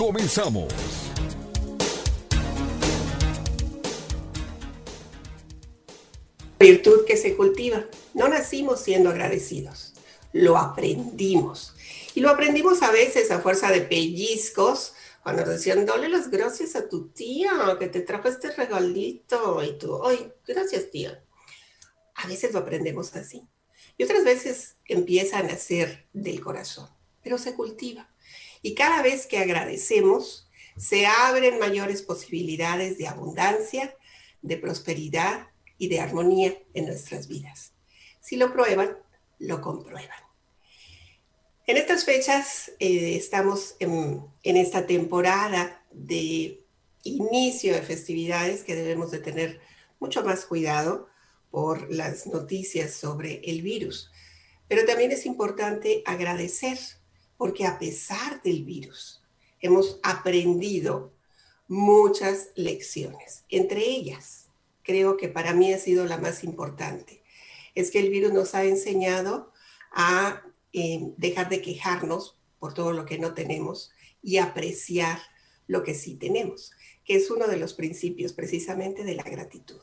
Comenzamos. Virtud que se cultiva. No nacimos siendo agradecidos, lo aprendimos. Y lo aprendimos a veces a fuerza de pellizcos, cuando decían, dale las gracias a tu tía que te trajo este regalito. Y tú, ay, gracias tía. A veces lo aprendemos así. Y otras veces empiezan a nacer del corazón, pero se cultiva. Y cada vez que agradecemos, se abren mayores posibilidades de abundancia, de prosperidad y de armonía en nuestras vidas. Si lo prueban, lo comprueban. En estas fechas eh, estamos en, en, esta temporada de inicio de festividades que debemos de tener mucho más cuidado por las noticias sobre el virus. Pero también es importante agradecer porque a pesar del virus hemos aprendido muchas lecciones. Entre ellas, creo que para mí ha sido la más importante, es que el virus nos ha enseñado a eh, dejar de quejarnos por todo lo que no tenemos y apreciar lo que sí tenemos, que es uno de los principios precisamente de la gratitud.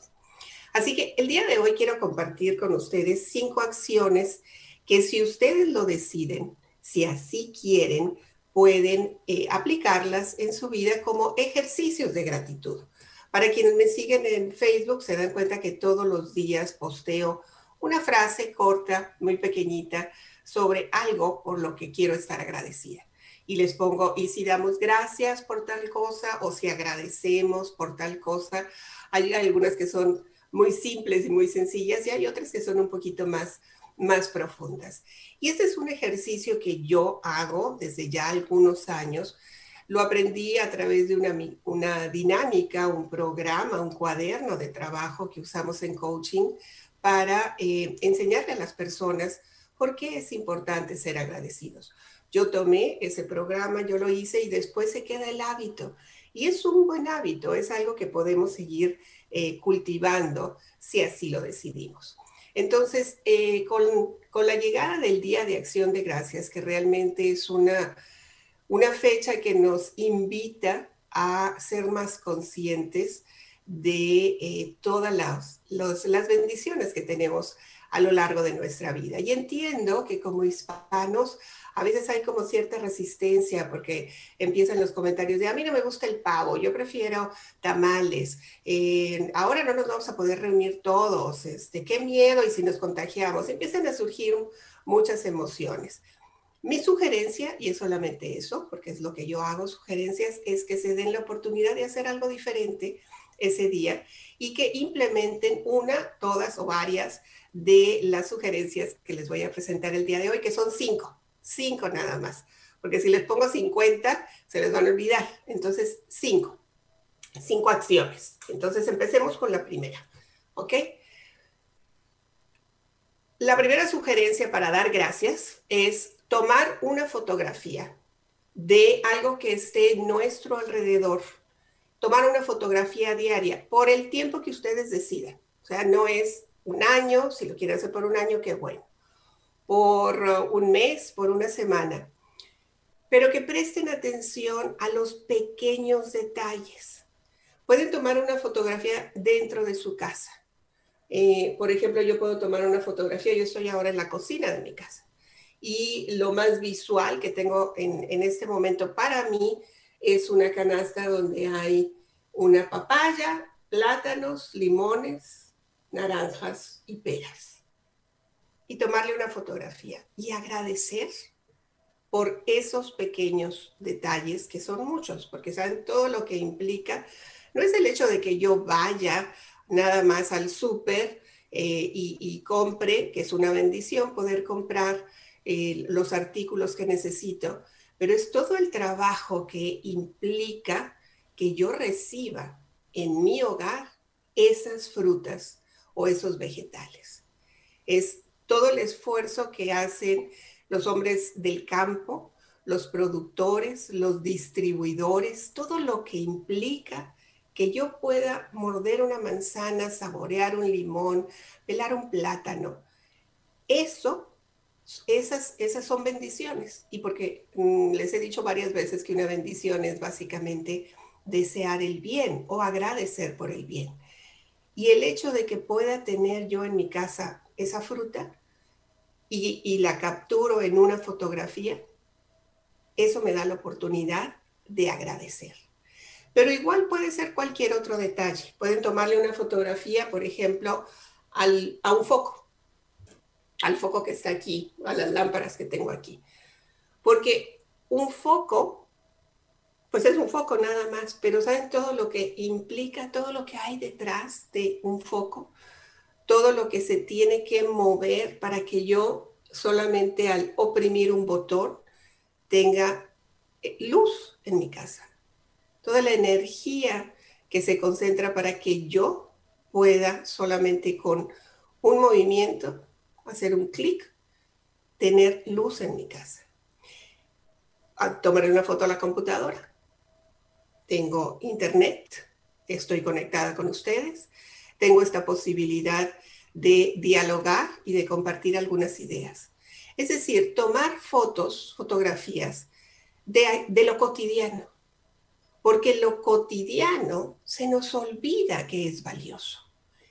Así que el día de hoy quiero compartir con ustedes cinco acciones que si ustedes lo deciden, si así quieren, pueden eh, aplicarlas en su vida como ejercicios de gratitud. Para quienes me siguen en Facebook, se dan cuenta que todos los días posteo una frase corta, muy pequeñita, sobre algo por lo que quiero estar agradecida. Y les pongo, y si damos gracias por tal cosa o si agradecemos por tal cosa, hay algunas que son muy simples y muy sencillas y hay otras que son un poquito más más profundas. Y este es un ejercicio que yo hago desde ya algunos años. Lo aprendí a través de una, una dinámica, un programa, un cuaderno de trabajo que usamos en coaching para eh, enseñarle a las personas por qué es importante ser agradecidos. Yo tomé ese programa, yo lo hice y después se queda el hábito. Y es un buen hábito, es algo que podemos seguir eh, cultivando si así lo decidimos. Entonces, eh, con, la llegada del Día de Acción de Gracias, que realmente es una, fecha que nos invita a ser más conscientes de eh, todas las bendiciones que tenemos a lo largo de nuestra vida. Y entiendo que como hispanos a veces hay como cierta resistencia porque empiezan los comentarios de a mí no me gusta el pavo, yo prefiero tamales, ahora no nos vamos a poder reunir todos, este, qué miedo y si nos contagiamos, empiezan a surgir muchas emociones. Mi sugerencia, y es solamente eso, porque es lo que yo hago, sugerencias, es que se den la oportunidad de hacer algo diferente ese día y que implementen una, todas o varias de las sugerencias que les voy a presentar el día de hoy, que son cinco cinco nada más, porque si les pongo 50, se les van a olvidar. Entonces, cinco, cinco acciones. Entonces, empecemos con la primera, ¿ok? La primera sugerencia para dar gracias es tomar una fotografía de algo que esté en nuestro alrededor. Tomar una fotografía diaria por el tiempo que ustedes decidan. O sea, no es un año, si lo quieren hacer por un año, qué bueno por uh, un mes, por una semana, pero que presten atención a los pequeños detalles. Pueden tomar una fotografía dentro de su casa. Eh, por ejemplo, yo puedo tomar una fotografía, yo estoy ahora en la cocina de mi casa y lo más visual que tengo en, en este momento para mí es una canasta donde hay una papaya, plátanos, limones, naranjas y peras y tomarle una fotografía y agradecer por esos pequeños detalles que son muchos, porque saben todo lo que implica. No es el hecho de que yo vaya nada más al súper eh, y, compre, que es una bendición poder comprar eh, los artículos que necesito, pero es todo el trabajo que implica que yo reciba en mi hogar esas frutas o esos vegetales. Es todo el esfuerzo que hacen los hombres del campo, los productores, los distribuidores, todo lo que implica que yo pueda morder una manzana, saborear un limón, pelar un plátano. Eso, esas, esas son bendiciones. Y porque mm, les he dicho varias veces que una bendición es básicamente desear el bien o agradecer por el bien. Y el hecho de que pueda tener yo en mi casa esa fruta y, la capturo en una fotografía, eso me da la oportunidad de agradecer. Pero igual puede ser cualquier otro detalle. Pueden tomarle una fotografía, por ejemplo, al, a un foco, al foco que está aquí, a las lámparas que tengo aquí. Porque un foco, pues es un foco nada más, pero ¿saben todo lo que implica, todo lo que hay detrás de un foco? Todo lo que se tiene que mover para que yo solamente al oprimir un botón tenga eh, luz en mi casa toda la energía que se concentra para que yo pueda solamente con un movimiento, hacer un clic, tener luz en mi casa. Tomaré una foto a la computadora. Tengo internet, estoy conectada con ustedes, tengo esta posibilidad de dialogar y de compartir algunas ideas. Es decir, tomar fotos, fotografías de, de lo cotidiano, porque lo cotidiano se nos olvida que es valioso.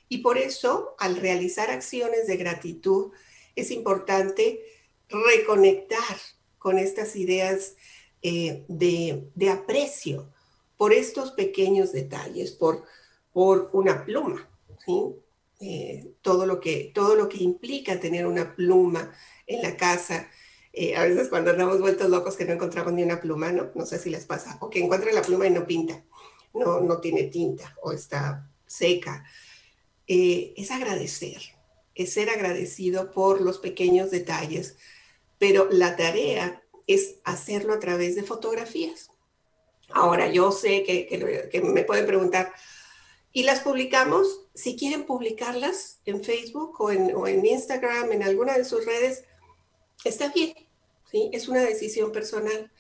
Y por eso, al realizar acciones de gratitud, es importante reconectar con estas ideas eh, de, aprecio por estos pequeños detalles, por, por una pluma, eh, todo, lo que, todo lo que implica tener una pluma en la casa, eh, a veces cuando andamos vueltos locos que no encontramos ni una pluma, ¿no? No sé si les pasa. O que encuentran la pluma y no pinta, no, no tiene tinta o está seca. Eh, es agradecer, es ser agradecido por los pequeños detalles, pero la tarea es hacerlo a través de fotografías. Ahora, yo sé que, que, me pueden preguntar, ¿y las publicamos? Si quieren publicarlas en Facebook o en, Instagram, en alguna de sus redes, está bien es una decisión personal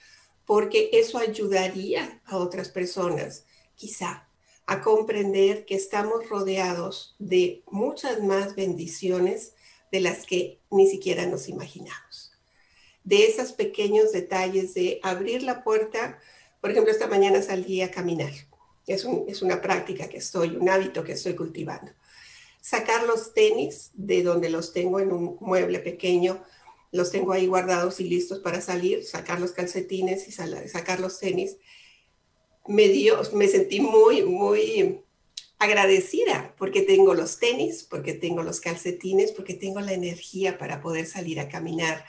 porque eso ayudaría a otras personas, quizá, a comprender que estamos rodeados de muchas más bendiciones de las que ni siquiera nos imaginamos. De esos pequeños detalles de abrir la puerta, por ejemplo, esta mañana salí a caminar. Es, es una práctica que estoy, un hábito que estoy cultivando. Sacar los tenis de donde los tengo en un mueble pequeño, los tengo ahí guardados y listos para salir, sacar los calcetines y sacar los tenis. Me, dio, me sentí muy, muy agradecida porque tengo los tenis, porque tengo los calcetines, porque tengo la energía para poder salir a caminar,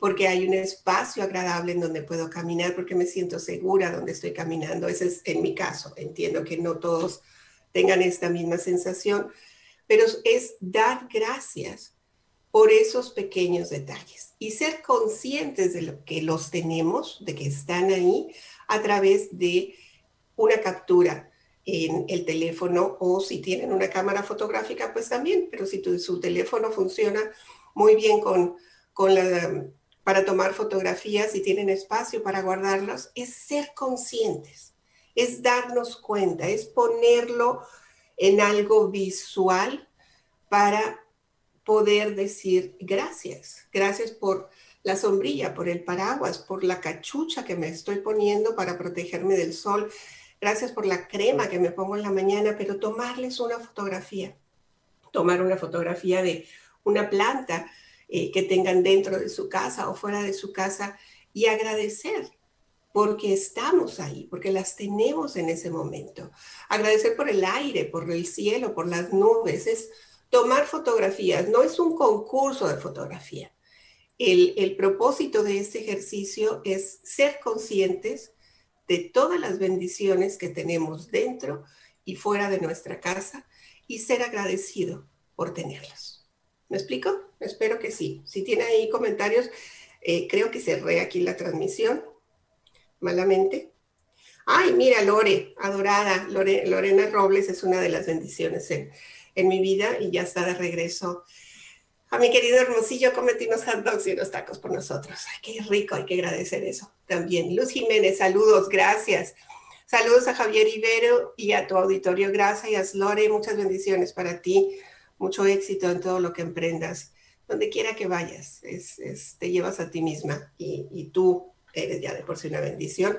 porque hay un espacio agradable en donde puedo caminar, porque me siento segura donde estoy caminando. Ese es en mi caso. Entiendo que no todos tengan esta misma sensación, pero es dar gracias por esos pequeños detalles y ser conscientes de lo que los tenemos, de que están ahí a través de una captura en el teléfono o si tienen una cámara fotográfica, pues también, pero si su teléfono funciona muy bien con, con la, para tomar fotografías y tienen espacio para guardarlos, es ser conscientes, es darnos cuenta, es ponerlo en algo visual para poder decir gracias, gracias por la sombrilla, por el paraguas, por la cachucha que me estoy poniendo para protegerme del sol, gracias por la crema que me pongo en la mañana, pero tomarles una fotografía, tomar una fotografía de una planta eh, que tengan dentro de su casa o fuera de su casa y agradecer porque estamos ahí, porque las tenemos en ese momento. Agradecer por el aire, por el cielo, por las nubes, es tomar fotografías, no es un concurso de fotografía. El, propósito de este ejercicio es ser conscientes de todas las bendiciones que tenemos dentro y fuera de nuestra casa y ser agradecido por tenerlas. ¿Me explico? Espero que sí. Si tiene ahí comentarios, eh, creo que cerré aquí la transmisión. malamente. Ay, mira, Lore, adorada, Lorena Robles es una de las bendiciones en, en mi vida y ya está de regreso. A mi querido Hermosillo, cometí unos hot dogs y unos tacos por nosotros. Ay, qué rico, hay que agradecer eso también. Luz Jiménez, saludos, gracias. Saludos a Javier Ibero y a tu auditorio. Gracias, Lore. Muchas bendiciones para ti. Mucho éxito en todo lo que emprendas. Donde quiera que vayas, es, te llevas a ti misma y, y tú eres ya de por sí una bendición.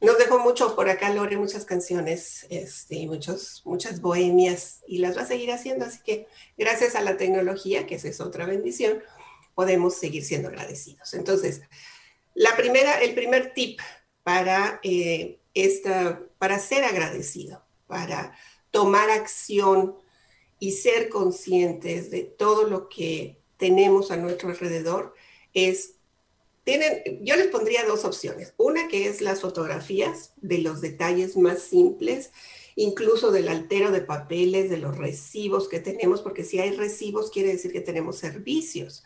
Nos dejó mucho por acá, Lore, muchas canciones este, muchos, muchas bohemias y las va a seguir haciendo. Así que gracias a la tecnología, que esa es otra bendición, podemos seguir siendo agradecidos. Entonces, la primera, el primer tip para, eh, esta, para ser agradecido, para tomar acción y ser conscientes de todo lo que tenemos a nuestro alrededor es yo les pondría dos opciones. Una que es las fotografías de los detalles más simples, incluso del altero de papeles, de los recibos que tenemos, porque si hay recibos quiere decir que tenemos servicios.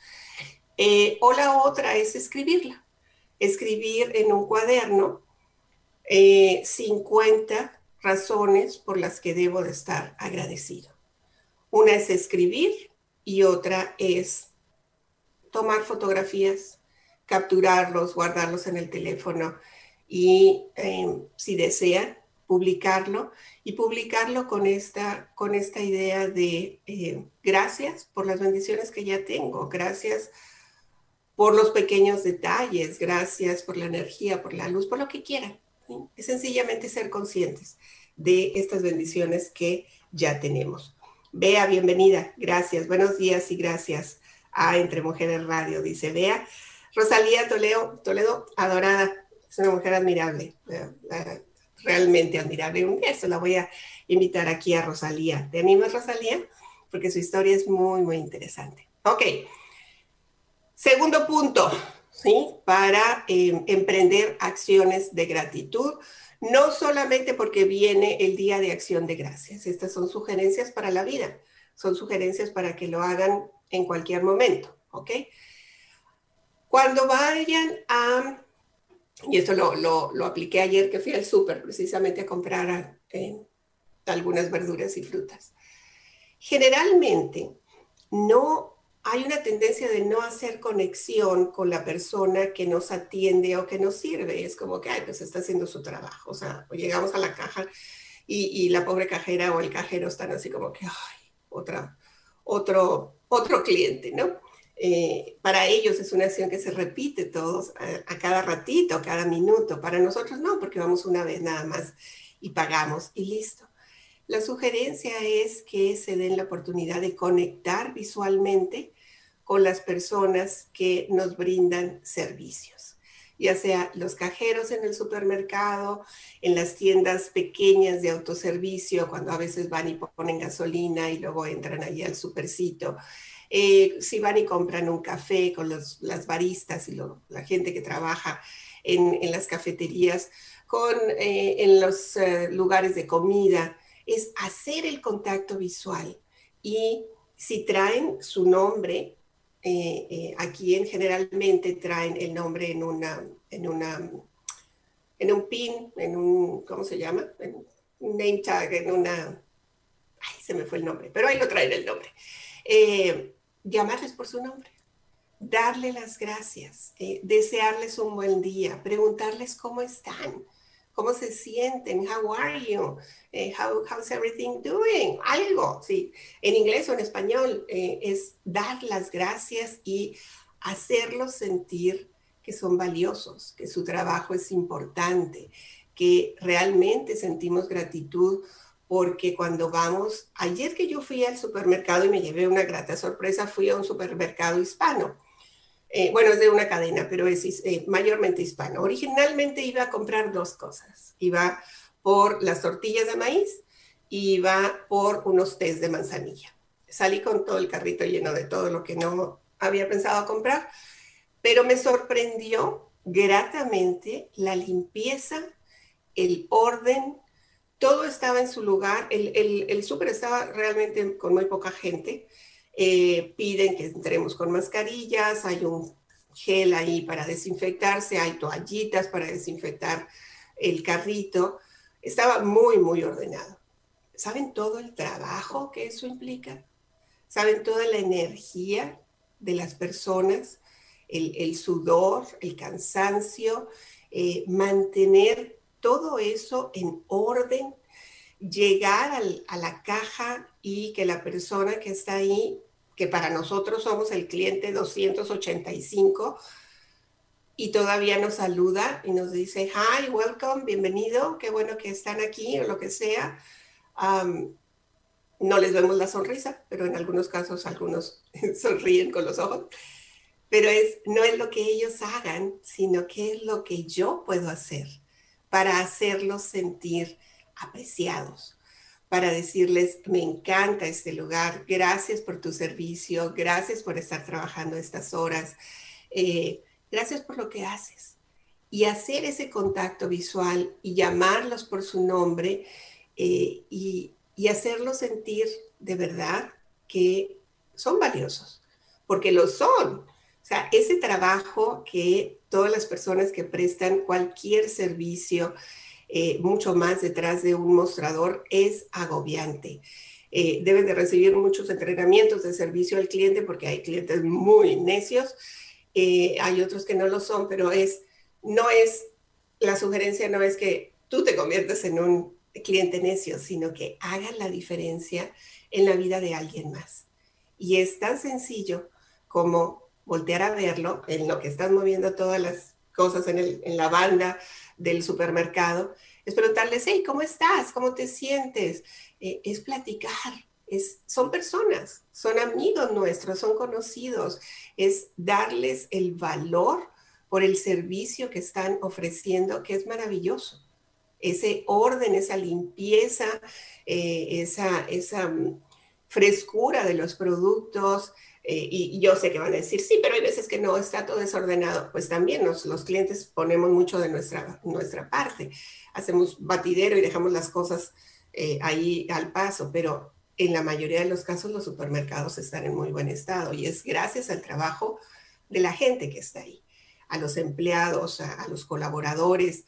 Eh, o la otra es escribirla. Escribir en un cuaderno 50 eh, razones por las que debo de estar agradecido. Una es escribir y otra es tomar fotografías capturarlos, guardarlos en el teléfono y em, si desean, publicarlo y publicarlo con esta, con esta idea de eh, gracias por las bendiciones que ya tengo, gracias por los pequeños detalles, gracias por la energía, por la luz, por lo que quieran. Es sencillamente ser conscientes de estas bendiciones que ya tenemos. Bea, bienvenida. Gracias. Buenos días y gracias a Entre Mujeres Radio, dice Bea. Rosalía Toledo, Toledo, adorada, es una mujer admirable, eh, realmente admirable. Un día la voy a invitar aquí a Rosalía. ¿Te animas, Rosalía? Porque su historia es muy, muy interesante. Ok. Segundo punto, ¿sí? Para em, emprender acciones de gratitud, no solamente porque viene el Día de Acción de Gracias. Estas son sugerencias para la vida, son sugerencias para que lo hagan en cualquier momento, ¿ok? Cuando vayan a, y esto lo, lo, apliqué ayer que fui al súper precisamente a comprar eh, algunas verduras y frutas. Generalmente no hay una tendencia de no hacer conexión con la persona que nos atiende o que nos sirve. Es como que, ay, pues está haciendo su trabajo. O sea, llegamos a la caja y, la pobre cajera o el cajero están así como que, ay, otra, otro, otro cliente, ¿no? Eh, para ellos es una acción que se repite todos a, cada ratito, cada minuto. Para nosotros no, porque vamos una vez nada más y pagamos y listo. La sugerencia es que se den la oportunidad de conectar visualmente con las personas que nos brindan servicios, ya sea los cajeros en el supermercado, en las tiendas pequeñas de autoservicio, cuando a veces van y ponen gasolina y luego entran allí al supercito, eh, si van y compran un café con las baristas y la gente que trabaja en, las cafeterías, eh, en los eh, lugares de comida, es hacer el contacto visual. Y si traen su nombre, aquí en generalmente traen el nombre en una, en una, en un pin, en un, ¿cómo se llama? En un name tag, en una, ay, se me fue el nombre, pero ahí lo traen el nombre llamarles por su nombre, darle las gracias, eh, desearles un buen día, preguntarles cómo están, cómo se sienten, how are you, eh, how, how's everything doing, algo, sí, en inglés o en español eh, es dar las gracias y hacerlos sentir que son valiosos, que su trabajo es importante, que realmente sentimos gratitud porque cuando vamos, ayer que yo fui al supermercado y me llevé una grata sorpresa, fui a un supermercado hispano. Eh, bueno, es de una cadena, pero es eh, mayormente hispano. Originalmente iba a comprar dos cosas. Iba por las tortillas de maíz y iba por unos tés de manzanilla. Salí con todo el carrito lleno de todo lo que no había pensado comprar, pero me sorprendió gratamente la limpieza, el orden, todo estaba en su lugar, el, el, súper estaba realmente con muy poca gente. Eh, piden que entremos con mascarillas, hay un gel ahí para desinfectarse, hay toallitas para desinfectar el carrito. Estaba muy, muy ordenado. ¿Saben todo el trabajo que eso implica? ¿Saben toda la energía de las personas? El, sudor, el cansancio, eh, mantener todo eso en orden, llegar a la caja y que la persona que está ahí que para nosotros somos el cliente 285, y todavía nos saluda y nos dice, hi, welcome, bienvenido, qué bueno que están aquí o lo que sea. no les vemos la sonrisa, pero en algunos casos algunos sonríen con los ojos. Pero es, no es lo que ellos hagan, sino qué es lo que yo puedo hacer para hacerlos sentir apreciados, para decirles, me encanta este lugar, gracias por tu servicio, gracias por estar trabajando estas horas, eh, gracias por lo que haces. Y hacer ese contacto visual y llamarlos por su nombre eh, y, y hacerlos sentir de verdad que son valiosos, porque lo son. O sea, ese trabajo que todas las personas que prestan cualquier servicio, eh, mucho más detrás de un mostrador es agobiante. Eh, deben de recibir muchos entrenamientos de servicio al cliente porque hay clientes muy necios, eh, hay otros que no lo son, pero es, no es, la sugerencia no es que tú te conviertas en un cliente necio, sino que hagas la diferencia en la vida de alguien más. Y es tan sencillo como voltear a verlo en lo que están moviendo todas las cosas en la banda del supermercado, es preguntarles, hey, ¿cómo estás? ¿Cómo te sientes? Eh, es platicar, es, son personas, son amigos nuestros, son conocidos, es darles el valor por el servicio que están ofreciendo, que es maravilloso. Ese orden, esa limpieza, eh, esa, esa mm, frescura de los productos, eh, y, yo sé que van a decir, sí, pero hay veces que no, está todo desordenado. Pues también los clientes ponemos mucho de nuestra, nuestra parte. Hacemos batidero y dejamos las cosas eh, ahí al paso, pero en la mayoría de los casos los supermercados están en muy buen estado y es gracias al trabajo de la gente que está ahí, a los empleados, a los colaboradores,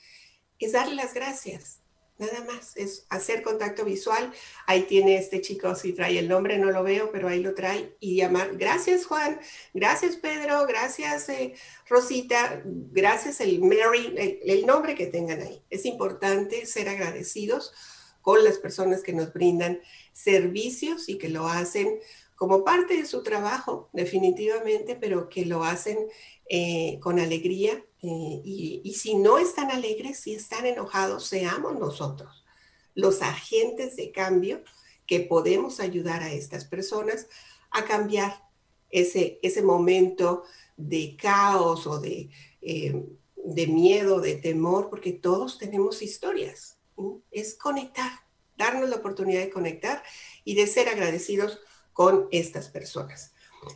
es darle las gracias nada más, es hacer contacto visual. Ahí tiene este chico, si trae el nombre, no lo veo, pero ahí lo trae y llamar. Gracias Juan, gracias Pedro, gracias eh, Rosita, gracias el Mary, el, nombre que tengan ahí. Es importante ser agradecidos con las personas que nos brindan servicios y que lo hacen como parte de su trabajo, definitivamente, pero que lo hacen eh, con alegría eh, y, si no están alegres, si están enojados, seamos nosotros los agentes de cambio que podemos ayudar a estas personas a cambiar ese, ese momento de caos o de, eh, de miedo, de temor, porque todos tenemos historias. Es conectar, darnos la oportunidad de conectar y de ser agradecidos con estas personas.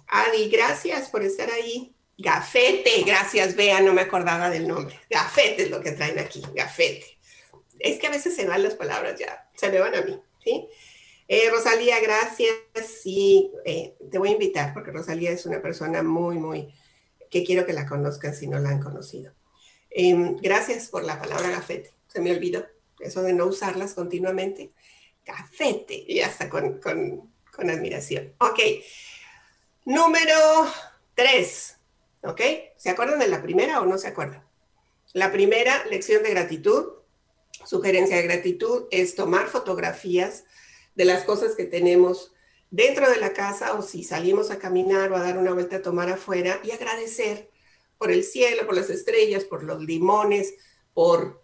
Adi, gracias por estar ahí. Gafete, gracias, Bea, no me acordaba del nombre. Gafete es lo que traen aquí, gafete. Es que a veces se van las palabras ya, se me van a mí, ¿sí? Eh, Rosalía, gracias. Sí, eh, te voy a invitar porque Rosalía es una persona muy, muy, que quiero que la conozcan si no la han conocido. Em, gracias por la palabra gafete. Se me olvidó eso de no usarlas continuamente. Gafete, y hasta con, con, con admiración. Ok, número tres ¿Ok? ¿Se acuerdan de la primera o no se acuerdan? La primera lección de gratitud, sugerencia de gratitud, es tomar fotografías de las cosas que tenemos dentro de la casa o si salimos a caminar o a dar una vuelta a tomar afuera y agradecer por el cielo, por las estrellas, por los limones, por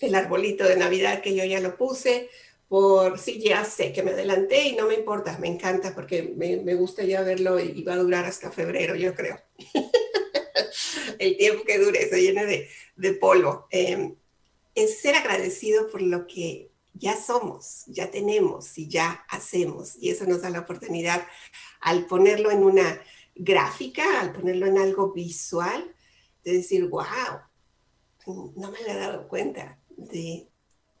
el arbolito de Navidad que yo ya lo puse, por si ya sé que me adelanté y no me importa, me encanta porque me, gusta ya verlo y, va a durar hasta febrero, yo creo. el tiempo que dure se llene de, polvo. Em, es ser agradecido por lo que ya somos, ya tenemos y ya hacemos. Y eso nos da la oportunidad al ponerlo en una gráfica, al ponerlo en algo visual, de decir, wow, no me había dado cuenta de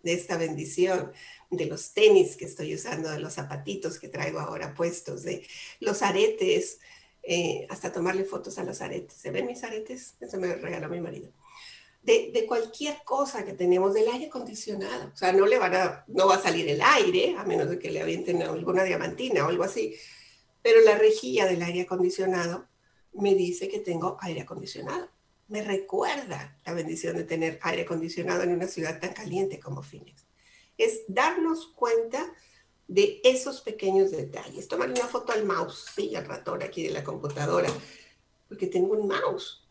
esta bendición de los tenis que estoy usando, de los zapatitos que traigo ahora puestos, de los aretes, eh, hasta tomarle fotos a los aretes. ¿Se ven mis aretes? Eso me regaló mi marido. De, de, cualquier cosa que tenemos del aire acondicionado. O sea, no le van a, no va a salir el aire, a menos de que le avienten alguna diamantina o algo así. Pero la rejilla del aire acondicionado me dice que tengo aire acondicionado. Me recuerda la bendición de tener aire acondicionado en una ciudad tan caliente como Phoenix. Es darnos cuenta de esos pequeños detalles. Tomar una foto al mouse, sí, al ratón aquí de la computadora, porque tengo un mouse,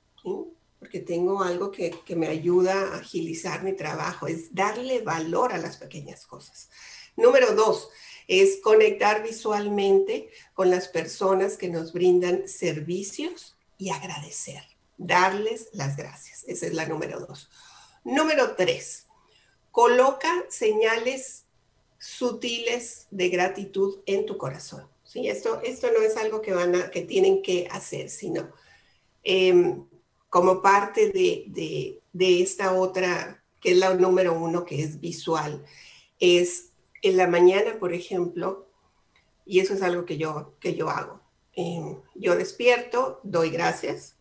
porque tengo algo que, que me ayuda a agilizar mi trabajo. Es darle valor a las pequeñas cosas. Número dos, es conectar visualmente con las personas que nos brindan servicios y agradecer, darles las gracias. Esa es la número dos. Número tres, coloca señales sutiles de gratitud en tu corazón. ¿sí? Esto, esto no es algo que, van a, que tienen que hacer, sino em, como parte de, de, de, esta otra, que es la número uno, que es visual, es en la mañana, por ejemplo, y eso es algo que yo, que yo hago. Em, yo despierto, doy gracias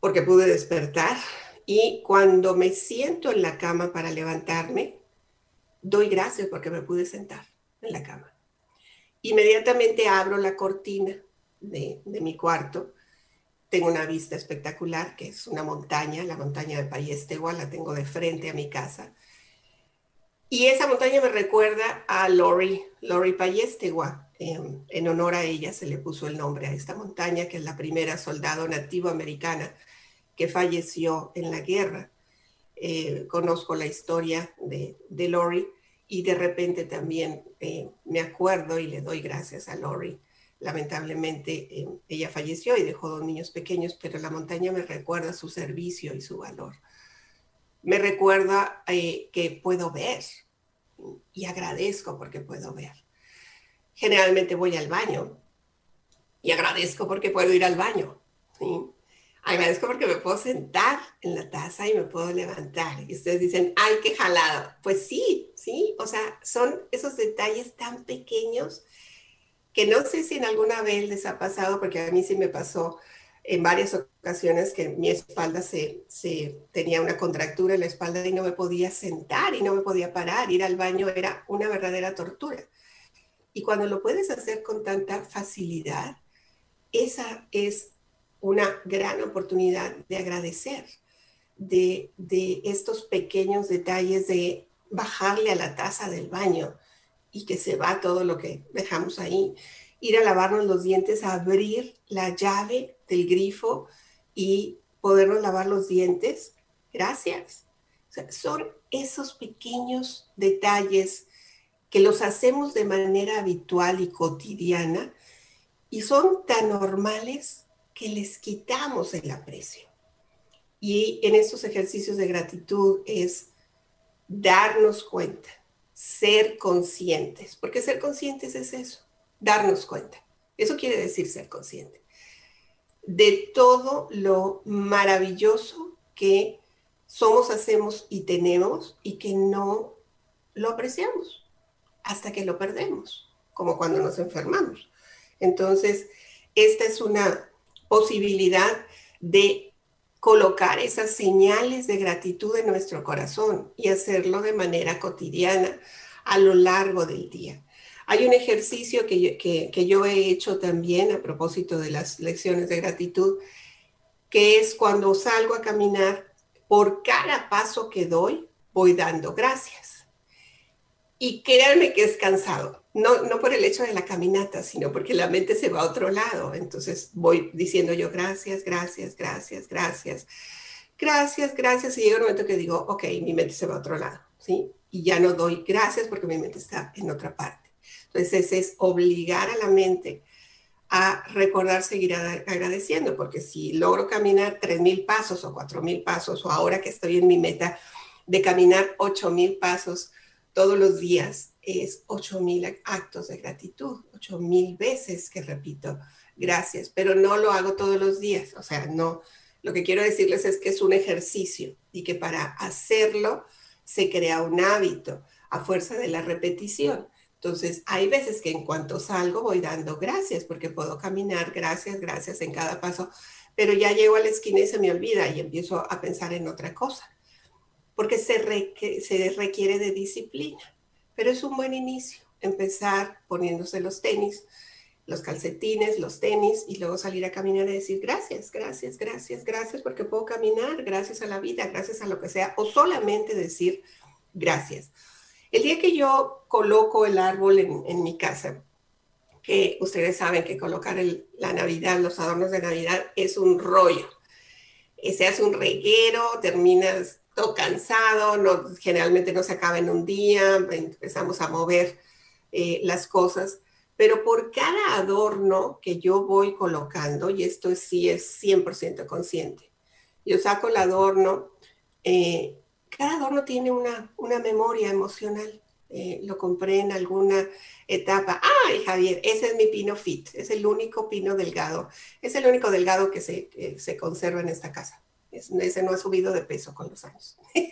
porque pude despertar y cuando me siento en la cama para levantarme, doy gracias porque me pude sentar en la cama. Inmediatamente abro la cortina de, mi cuarto. Tengo una vista espectacular, que es una montaña, la montaña de Payestegua, la tengo de frente a mi casa. Y esa montaña me recuerda a Lori, Lori Payestegua. En, en honor a ella se le puso el nombre a esta montaña, que es la primera soldado nativo americana que falleció en la guerra. Eh, conozco la historia de, de Lori y de repente también eh, me acuerdo y le doy gracias a Lori. Lamentablemente eh, ella falleció y dejó dos niños pequeños, pero la montaña me recuerda su servicio y su valor. Me recuerda eh, que puedo ver y agradezco porque puedo ver. Generalmente voy al baño y agradezco porque puedo ir al baño. ¿sí? Agradezco porque me puedo sentar en la taza y me puedo levantar. Y ustedes dicen, ay, qué jalado. Pues sí, sí. O sea, son esos detalles tan pequeños que no sé si en alguna vez les ha pasado, porque a mí sí me pasó en varias ocasiones que mi espalda se, se tenía una contractura en la espalda y no me podía sentar y no me podía parar. Ir al baño era una verdadera tortura. Y cuando lo puedes hacer con tanta facilidad, esa es una gran oportunidad de agradecer de, estos pequeños detalles de bajarle a la taza del baño y que se va todo lo que dejamos ahí. Ir a lavarnos los dientes, abrir la llave del grifo y podernos lavar los dientes. Gracias. son esos pequeños detalles que los hacemos de manera habitual y cotidiana y son tan normales que les quitamos el aprecio. Y en estos ejercicios de gratitud es darnos cuenta, ser conscientes, porque ser conscientes es eso, darnos cuenta. Eso quiere decir ser consciente de todo lo maravilloso que somos, hacemos y tenemos y que no lo apreciamos hasta que lo perdemos, como cuando nos enfermamos. Entonces, esta es una posibilidad de colocar esas señales de gratitud en nuestro corazón y hacerlo de manera cotidiana a lo largo del día. Hay un ejercicio que yo, que, yo he hecho también a propósito de las lecciones de gratitud, que es cuando salgo a caminar, por cada paso que doy, voy dando gracias. Y créanme que es cansado no, no por el hecho de la caminata, sino porque la mente se va a otro lado. Entonces voy diciendo yo gracias, gracias, gracias, gracias, gracias, gracias. Y llega un momento que digo, ok, mi mente se va a otro lado, ¿sí? Y ya no doy gracias porque mi mente está en otra parte. Entonces es obligar a la mente a recordar seguir agradeciendo, porque si logro caminar 3.000 pasos o 4.000 pasos, o ahora que estoy en mi meta de caminar 8.000 pasos todos los días, es 8.000 actos de gratitud, 8.000 veces que repito gracias, pero no lo hago todos los días, o sea, no, lo que quiero decirles es que es un ejercicio y que para hacerlo se crea un hábito a fuerza de la repetición. Entonces, hay veces que en cuanto salgo voy dando gracias porque puedo caminar, gracias, gracias en cada paso, pero ya llego a la esquina y se me olvida y empiezo a pensar en otra cosa, porque se, se requiere de disciplina, pero es un buen inicio empezar poniéndose los tenis, los calcetines, los tenis y luego salir a caminar y decir gracias, gracias, gracias, gracias porque puedo caminar, gracias a la vida, gracias a lo que sea, o solamente decir gracias. El día que yo coloco el árbol en, mi casa, que ustedes saben que colocar la Navidad, los adornos de Navidad es un rollo. Eh, se hace un reguero, terminas todo cansado, no, generalmente no se acaba en un día, empezamos a mover eh, las cosas, pero por cada adorno que yo voy colocando, y esto sí es 100% consciente, yo saco el adorno, eh, cada adorno tiene una, una memoria emocional. Eh, lo compré en alguna etapa. ¡Ay, Javier! Ese es mi pino fit. Es el único pino delgado. Es el único delgado que se, se conserva en esta casa. Ese no ha subido de peso con los años.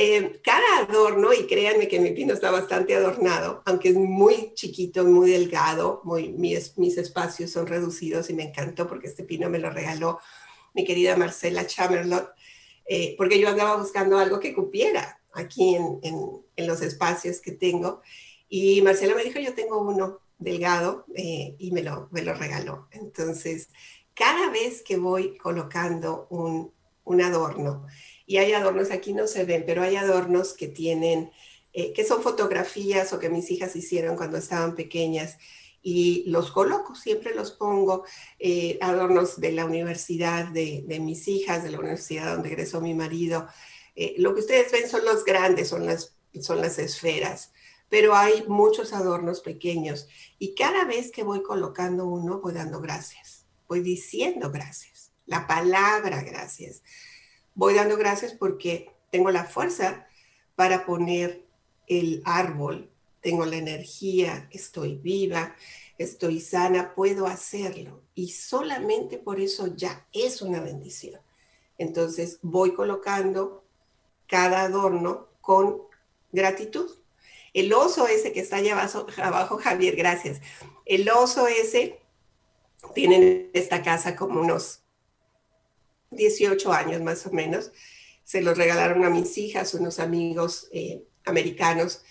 Eh, cada adorno, y créanme que mi pino está bastante adornado, aunque es muy chiquito, muy delgado, mis, mis espacios son reducidos y me encantó porque este pino me lo regaló mi querida Marcela Chamerlot, eh, porque yo andaba buscando algo que cupiera aquí en, en, los espacios que tengo. Y Marcela me dijo, yo tengo uno delgado eh, y me lo, me lo regaló. Entonces, cada vez que voy colocando un, un adorno, y hay adornos, aquí no se ven, pero hay adornos que tienen, eh, que son fotografías o que mis hijas hicieron cuando estaban pequeñas y los coloco, siempre los pongo, eh, adornos de la universidad de, mis hijas, de la universidad donde egresó mi marido. Eh, lo que ustedes ven son los grandes, son las, son las esferas, pero hay muchos adornos pequeños y cada vez que voy colocando uno voy dando gracias, voy diciendo gracias, la palabra gracias voy dando gracias porque tengo la fuerza para poner el árbol, tengo la energía, estoy viva, estoy sana, puedo hacerlo. Y solamente por eso ya es una bendición. Entonces voy colocando cada adorno con gratitud. El oso ese que está allá abajo, Javier, gracias. El oso ese tiene en esta casa como unos 18 años más o menos. Se los regalaron a mis hijas, unos amigos eh, americanos.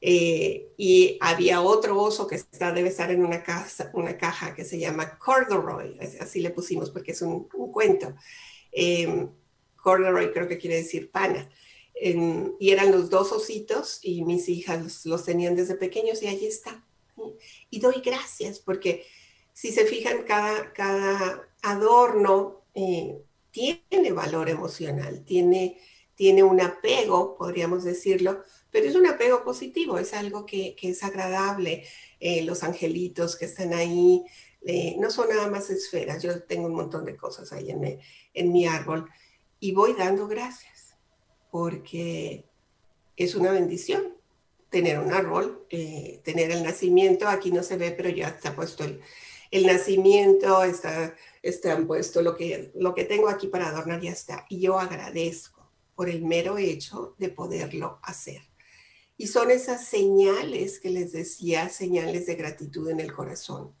Eh, y había otro oso que está, debe estar en una, casa, una caja que se llama Corduroy, así le pusimos porque es un, cuento. Eh, corduroy creo que quiere decir pana. y eran los dos ositos y mis hijas los, tenían desde pequeños y allí está. Y doy gracias porque si se fijan, cada, cada adorno eh, tiene valor emocional, tiene, tiene un apego, podríamos decirlo, pero es un apego positivo, es algo que, es agradable. Eh, los angelitos que están ahí eh, no son nada más esferas, yo tengo un montón de cosas ahí en en mi árbol y voy dando gracias porque es una bendición tener un árbol, tener el nacimiento, aquí no se ve, pero ya está puesto el, el nacimiento, está, han puesto lo que, lo que tengo aquí para adornar ya está. Y yo agradezco por el mero hecho de poderlo hacer. Y son esas señales que les decía, señales de gratitud en el corazón,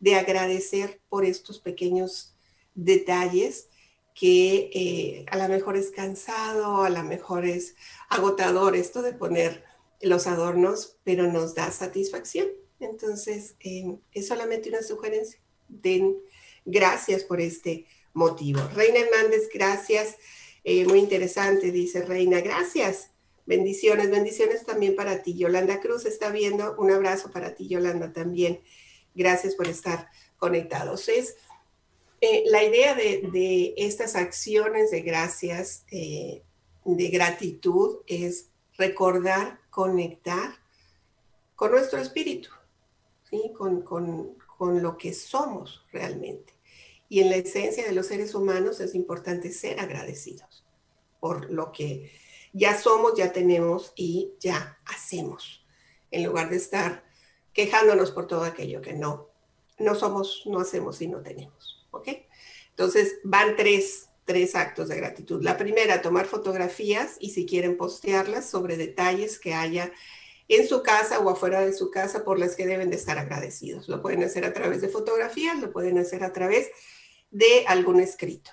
de agradecer por estos pequeños detalles que eh, a lo mejor es cansado, a lo mejor es agotador esto de poner los adornos, pero nos da satisfacción. Entonces, em, es solamente una sugerencia. Den gracias por este motivo. Reina Hernández, gracias. Eh, muy interesante, dice Reina. Gracias. Bendiciones, bendiciones también para ti. Yolanda Cruz está viendo. Un abrazo para ti, Yolanda, también. Gracias por estar conectados. Es eh, la idea de, estas acciones de gracias, eh, de gratitud, es recordar, conectar con nuestro espíritu con, lo que somos realmente. Y en la esencia de los seres humanos es importante ser agradecidos por lo que ya somos, ya tenemos y ya hacemos, en lugar de estar quejándonos por todo aquello que no, no somos, no hacemos y no tenemos. ¿Ok? Entonces van tres, tres actos de gratitud. La primera, tomar fotografías y si quieren postearlas sobre detalles que haya en su casa o afuera de su casa por las que deben de estar agradecidos. Lo pueden hacer a través de fotografías, lo pueden hacer a través de algún escrito.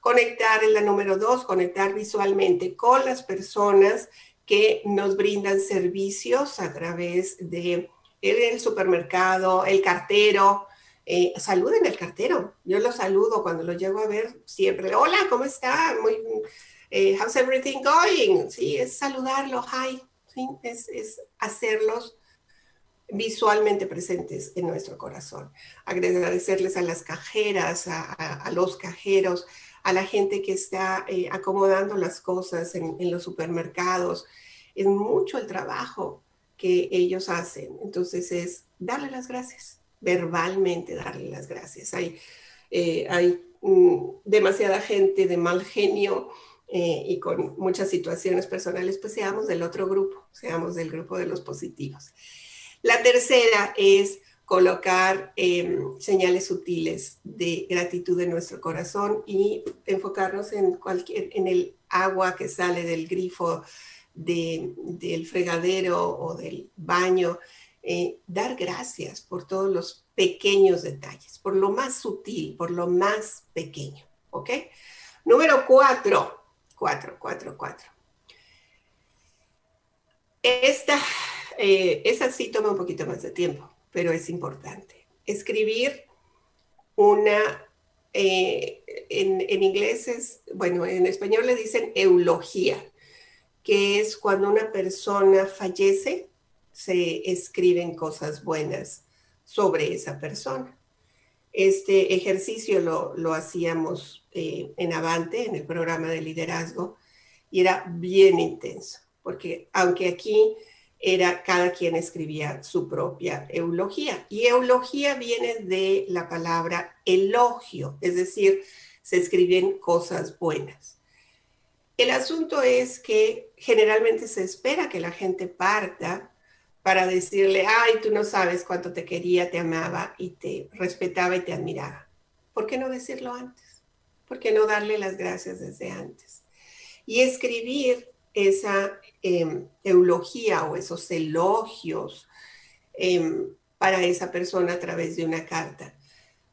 Conectar en la número dos, conectar visualmente con las personas que nos brindan servicios a través de el supermercado, el cartero. Eh, saluden al cartero. Yo lo saludo cuando lo llego a ver siempre. Hola, ¿cómo está? Muy, eh, how's everything going? Sí, es saludarlo. Hi. Es hacerlos visualmente presentes en nuestro corazón. Agradecerles a las cajeras, a, los cajeros, a la gente que está eh, acomodando las cosas en, los supermercados. Es mucho el trabajo que ellos hacen. Entonces es darle las gracias, verbalmente darle las gracias. Hay, eh, hay mm, demasiada gente de mal genio eh, y con muchas situaciones personales, pues seamos del otro grupo, seamos del grupo de los positivos. La tercera es colocar em, señales sutiles de gratitud en nuestro corazón y enfocarnos en, cualquier, en el agua que sale del grifo del fregadero o del baño. Eh, dar gracias por todos los pequeños detalles, por lo más sutil, por lo más pequeño. ¿Ok? Número cuatro, cuatro, cuatro, cuatro. Esta eh, esa sí toma un poquito más de tiempo, pero es importante. Escribir una, eh, en, inglés es, bueno, en español le dicen eulogía, que es cuando una persona fallece, se escriben cosas buenas sobre esa persona. Este ejercicio lo, hacíamos eh, en Avante, en el programa de liderazgo, y era bien intenso, porque aunque aquí era cada quien escribía su propia eulogía. Y eulogía viene de la palabra elogio, es decir, se escriben cosas buenas. El asunto es que generalmente se espera que la gente parta para decirle, ay, tú no sabes cuánto te quería, te amaba y te respetaba y te admiraba. ¿Por qué no decirlo antes? ¿Por qué no darle las gracias desde antes? Y escribir esa em, eulogía o esos elogios em, para esa persona a través de una carta.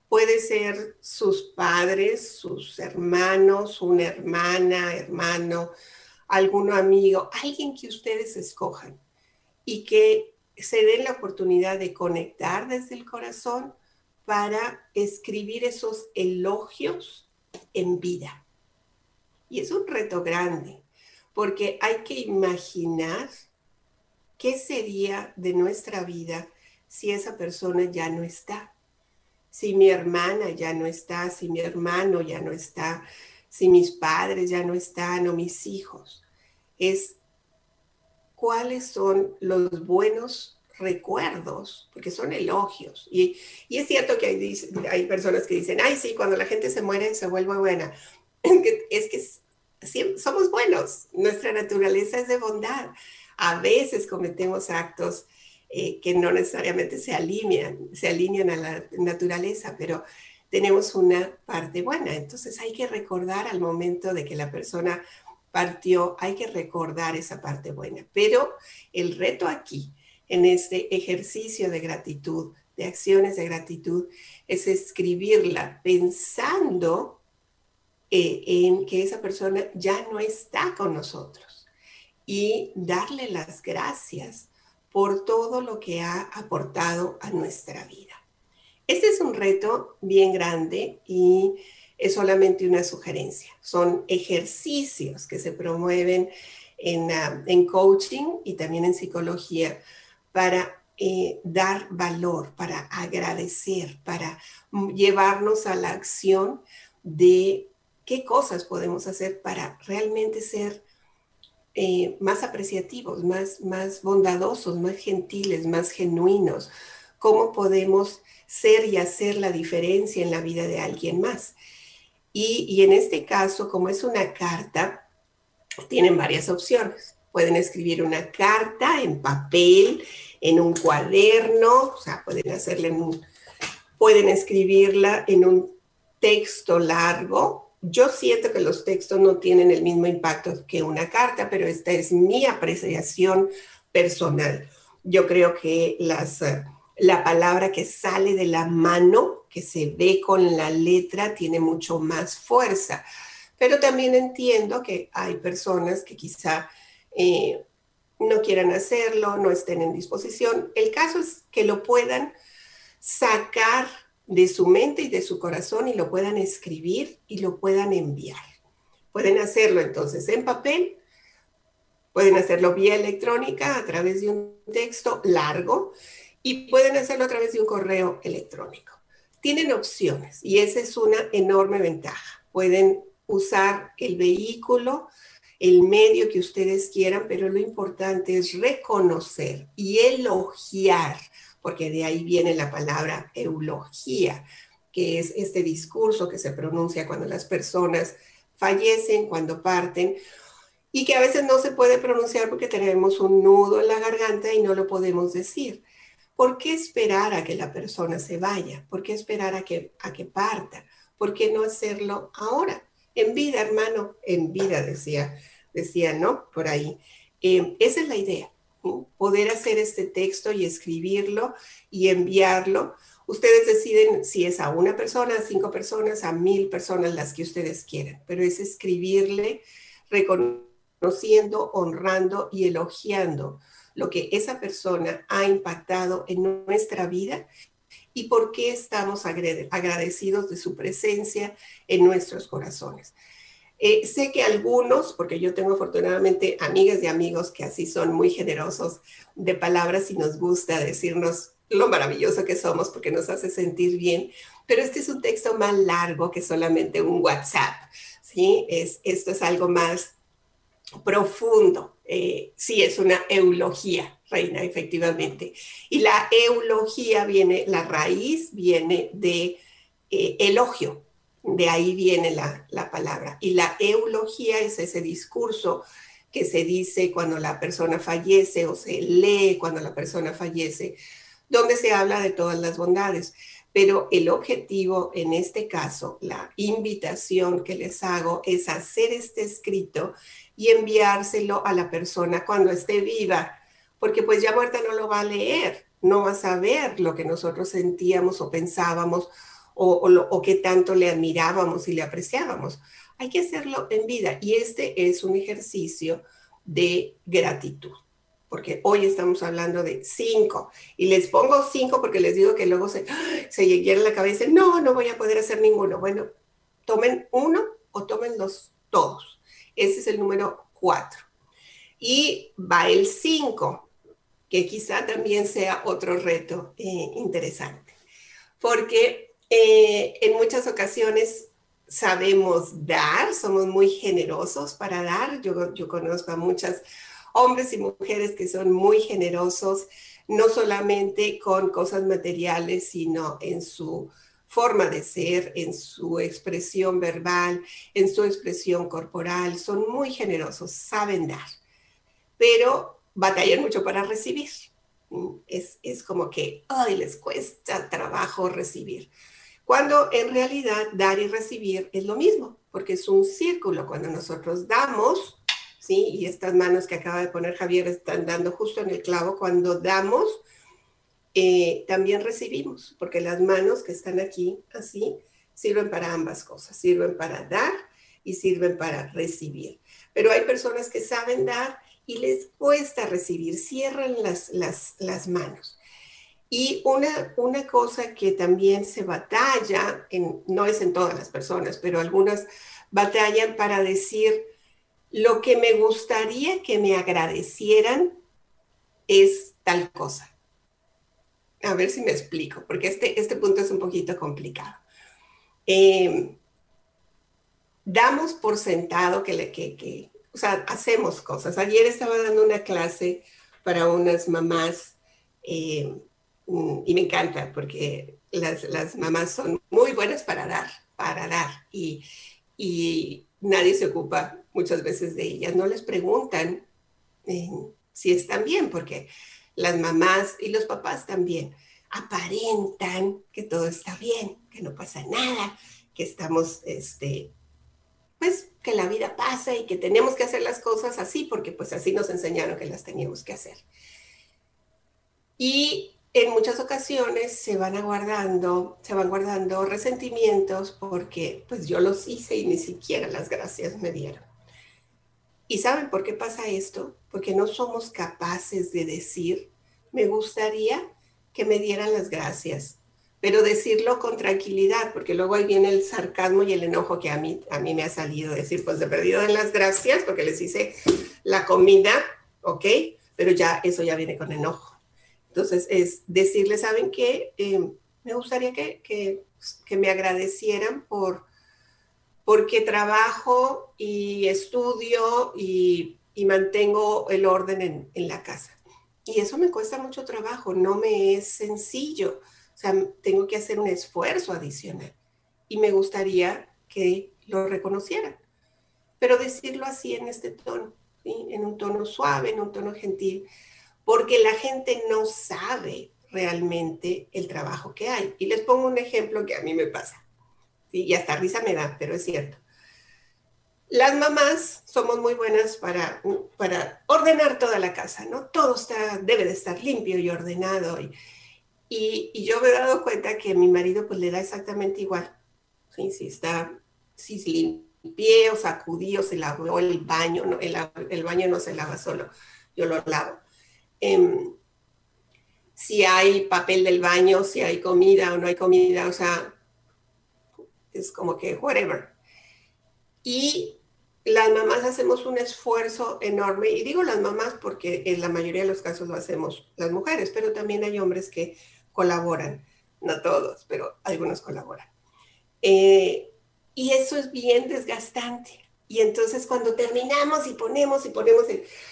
Puede ser sus padres, sus hermanos, una hermana, hermano, algún amigo, alguien que ustedes escojan y que se den la oportunidad de conectar desde el corazón para escribir esos elogios en vida. Y es un reto grande, porque hay que imaginar qué sería de nuestra vida si esa persona ya no está, si mi hermana ya no está, si mi hermano ya no está, si mis padres ya no están o mis hijos. Es cuáles son los buenos recuerdos, porque son elogios. Y, es cierto que hay, hay, personas que dicen, ay, sí, cuando la gente se muere se vuelve buena. Es que, es somos buenos, nuestra naturaleza es de bondad. A veces cometemos actos eh, que no necesariamente se alinean, se alinean a la naturaleza, pero tenemos una parte buena. Entonces hay que recordar al momento de que la persona partió, hay que recordar esa parte buena. Pero el reto aquí, en este ejercicio de gratitud, de acciones de gratitud, es escribirla pensando eh, en que esa persona ya no está con nosotros y darle las gracias por todo lo que ha aportado a nuestra vida. Este es un reto bien grande y es solamente una sugerencia. Son ejercicios que se promueven en, ah, coaching y también en psicología para eh, dar valor, para agradecer, para llevarnos a la acción de qué cosas podemos hacer para realmente ser eh, más apreciativos, más, más bondadosos, más gentiles, más genuinos, cómo podemos ser y hacer la diferencia en la vida de alguien más. Y, en este caso, como es una carta, tienen varias opciones. Pueden escribir una carta en papel, en un cuaderno, o sea, pueden hacerla en un, pueden escribirla en un texto largo, yo siento que los textos no tienen el mismo impacto que una carta, pero esta es mi apreciación personal. yo creo que las, eh, la palabra que sale de la mano, que se ve con la letra, tiene mucho más fuerza. Pero también entiendo que hay personas que quizá eh, no quieran hacerlo, no estén en disposición. El caso es que lo puedan sacar de su mente y de su corazón y lo puedan escribir y lo puedan enviar. Pueden hacerlo entonces en papel, pueden hacerlo vía electrónica a través de un texto largo y pueden hacerlo a través de un correo electrónico. Tienen opciones y esa es una enorme ventaja. Pueden usar el vehículo, el medio que ustedes quieran, pero lo importante es reconocer y elogiar, porque de ahí viene la palabra eulogía, que es este discurso que se pronuncia cuando las personas fallecen, cuando parten, y que a veces no se puede pronunciar porque tenemos un nudo en la garganta y no lo podemos decir. ¿Por qué esperar a que la persona se vaya? ¿Por qué esperar a que, a que parta? ¿Por qué no hacerlo ahora? En vida, hermano, en vida, decía, decía, ¿no? Por ahí. Eh, esa es la idea, poder hacer este texto y escribirlo y enviarlo. Ustedes deciden si es a una persona, a cinco personas, a mil personas, las que ustedes quieran, pero es escribirle reconociendo, honrando y elogiando lo que esa persona ha impactado en nuestra vida y por qué estamos agradecidos de su presencia en nuestros corazones. Eh, sé que algunos, porque yo tengo afortunadamente amigas y amigos que así son muy generosos de palabras y nos gusta decirnos lo maravilloso que somos porque nos hace sentir bien, pero este es un texto más largo que solamente un WhatsApp, ¿sí? Es, esto es algo más profundo. Eh, sí, es una eulogía, reina, efectivamente. Y la eulogía viene, la raíz viene de eh, elogio, de ahí viene la, la, palabra. Y la eulogía es ese discurso que se dice cuando la persona fallece o se lee cuando la persona fallece, donde se habla de todas las bondades. Pero el objetivo en este caso, la invitación que les hago es hacer este escrito y enviárselo a la persona cuando esté viva, porque pues ya muerta no lo va a leer, no va a saber lo que nosotros sentíamos o pensábamos o, qué tanto le admirábamos y le apreciábamos. Hay que hacerlo en vida y este es un ejercicio de gratitud, porque hoy estamos hablando de cinco y les pongo cinco porque les digo que luego se, se llegan la cabeza, no, no voy a poder hacer ninguno. Bueno, tomen uno o tomen los todos. Ese es el número cuatro. Y va el cinco, que quizá también sea otro reto eh, interesante, porque eh, en muchas ocasiones sabemos dar, somos muy generosos para dar. Yo, yo conozco a muchas hombres y mujeres que son muy generosos, no solamente con cosas materiales, sino en su forma de ser, en su expresión verbal, en su expresión corporal. Son muy generosos, saben dar, pero batallan mucho para recibir. Es, es como que, ay, les cuesta trabajo recibir. Cuando en realidad dar y recibir es lo mismo, porque es un círculo. Cuando nosotros damos, ¿sí? Y estas manos que acaba de poner Javier están dando justo en el clavo, cuando damos, eh, también recibimos, porque las manos que están aquí, así, sirven para ambas cosas, sirven para dar y sirven para recibir. Pero hay personas que saben dar y les cuesta recibir, cierran las, las, manos. Y una, una cosa que también se batalla, en, no es en todas las personas, pero algunas batallan para decir, lo que me gustaría que me agradecieran es tal cosa a ver si me explico, porque este, este punto es un poquito complicado. Em, damos por sentado que, le, que, que, o sea, hacemos cosas. Ayer estaba dando una clase para unas mamás em, y me encanta porque las, las, mamás son muy buenas para dar, para dar y, y nadie se ocupa muchas veces de ellas. No les preguntan em, si están bien porque las mamás y los papás también aparentan que todo está bien, que no pasa nada, que estamos, este, pues, que la vida pasa y que tenemos que hacer las cosas así, porque pues así nos enseñaron que las teníamos que hacer. Y en muchas ocasiones se van aguardando, se van guardando resentimientos porque pues yo los hice y ni siquiera las gracias me dieron. ¿Y saben por qué pasa esto? Porque no somos capaces de decir, me gustaría que me dieran las gracias, pero decirlo con tranquilidad, porque luego ahí viene el sarcasmo y el enojo que a mí, a mí me ha salido, decir, pues de perdido en las gracias porque les hice la comida, ¿ok? Pero ya eso ya viene con enojo. Entonces es decirle, ¿saben qué? Eh, me gustaría que, que, me agradecieran por porque trabajo y estudio y, mantengo el orden en, en, la casa. Y eso me cuesta mucho trabajo, no me es sencillo. O sea, tengo que hacer un esfuerzo adicional. Y me gustaría que lo reconocieran. Pero decirlo así en este tono, en un tono suave, en un tono gentil, porque la gente no sabe realmente el trabajo que hay. Y les pongo un ejemplo que a mí me pasa y hasta risa me da, pero es cierto. Las mamás somos muy buenas para, para ordenar toda la casa, ¿no? Todo está, debe de estar limpio y ordenado. Y, y, yo me he dado cuenta que a mi marido pues le da exactamente igual. Si está, si limpié o sacudí o se lavó el baño, el, el, baño no se lava solo, yo lo lavo. Em, si hay papel del baño, si hay comida o no hay comida, o sea, es como que whatever. Y las mamás hacemos un esfuerzo enorme, y digo las mamás porque en la mayoría de los casos lo hacemos las mujeres, pero también hay hombres que colaboran, no todos, pero algunos colaboran. Eh, y eso es bien desgastante. Y entonces cuando terminamos y ponemos y ponemos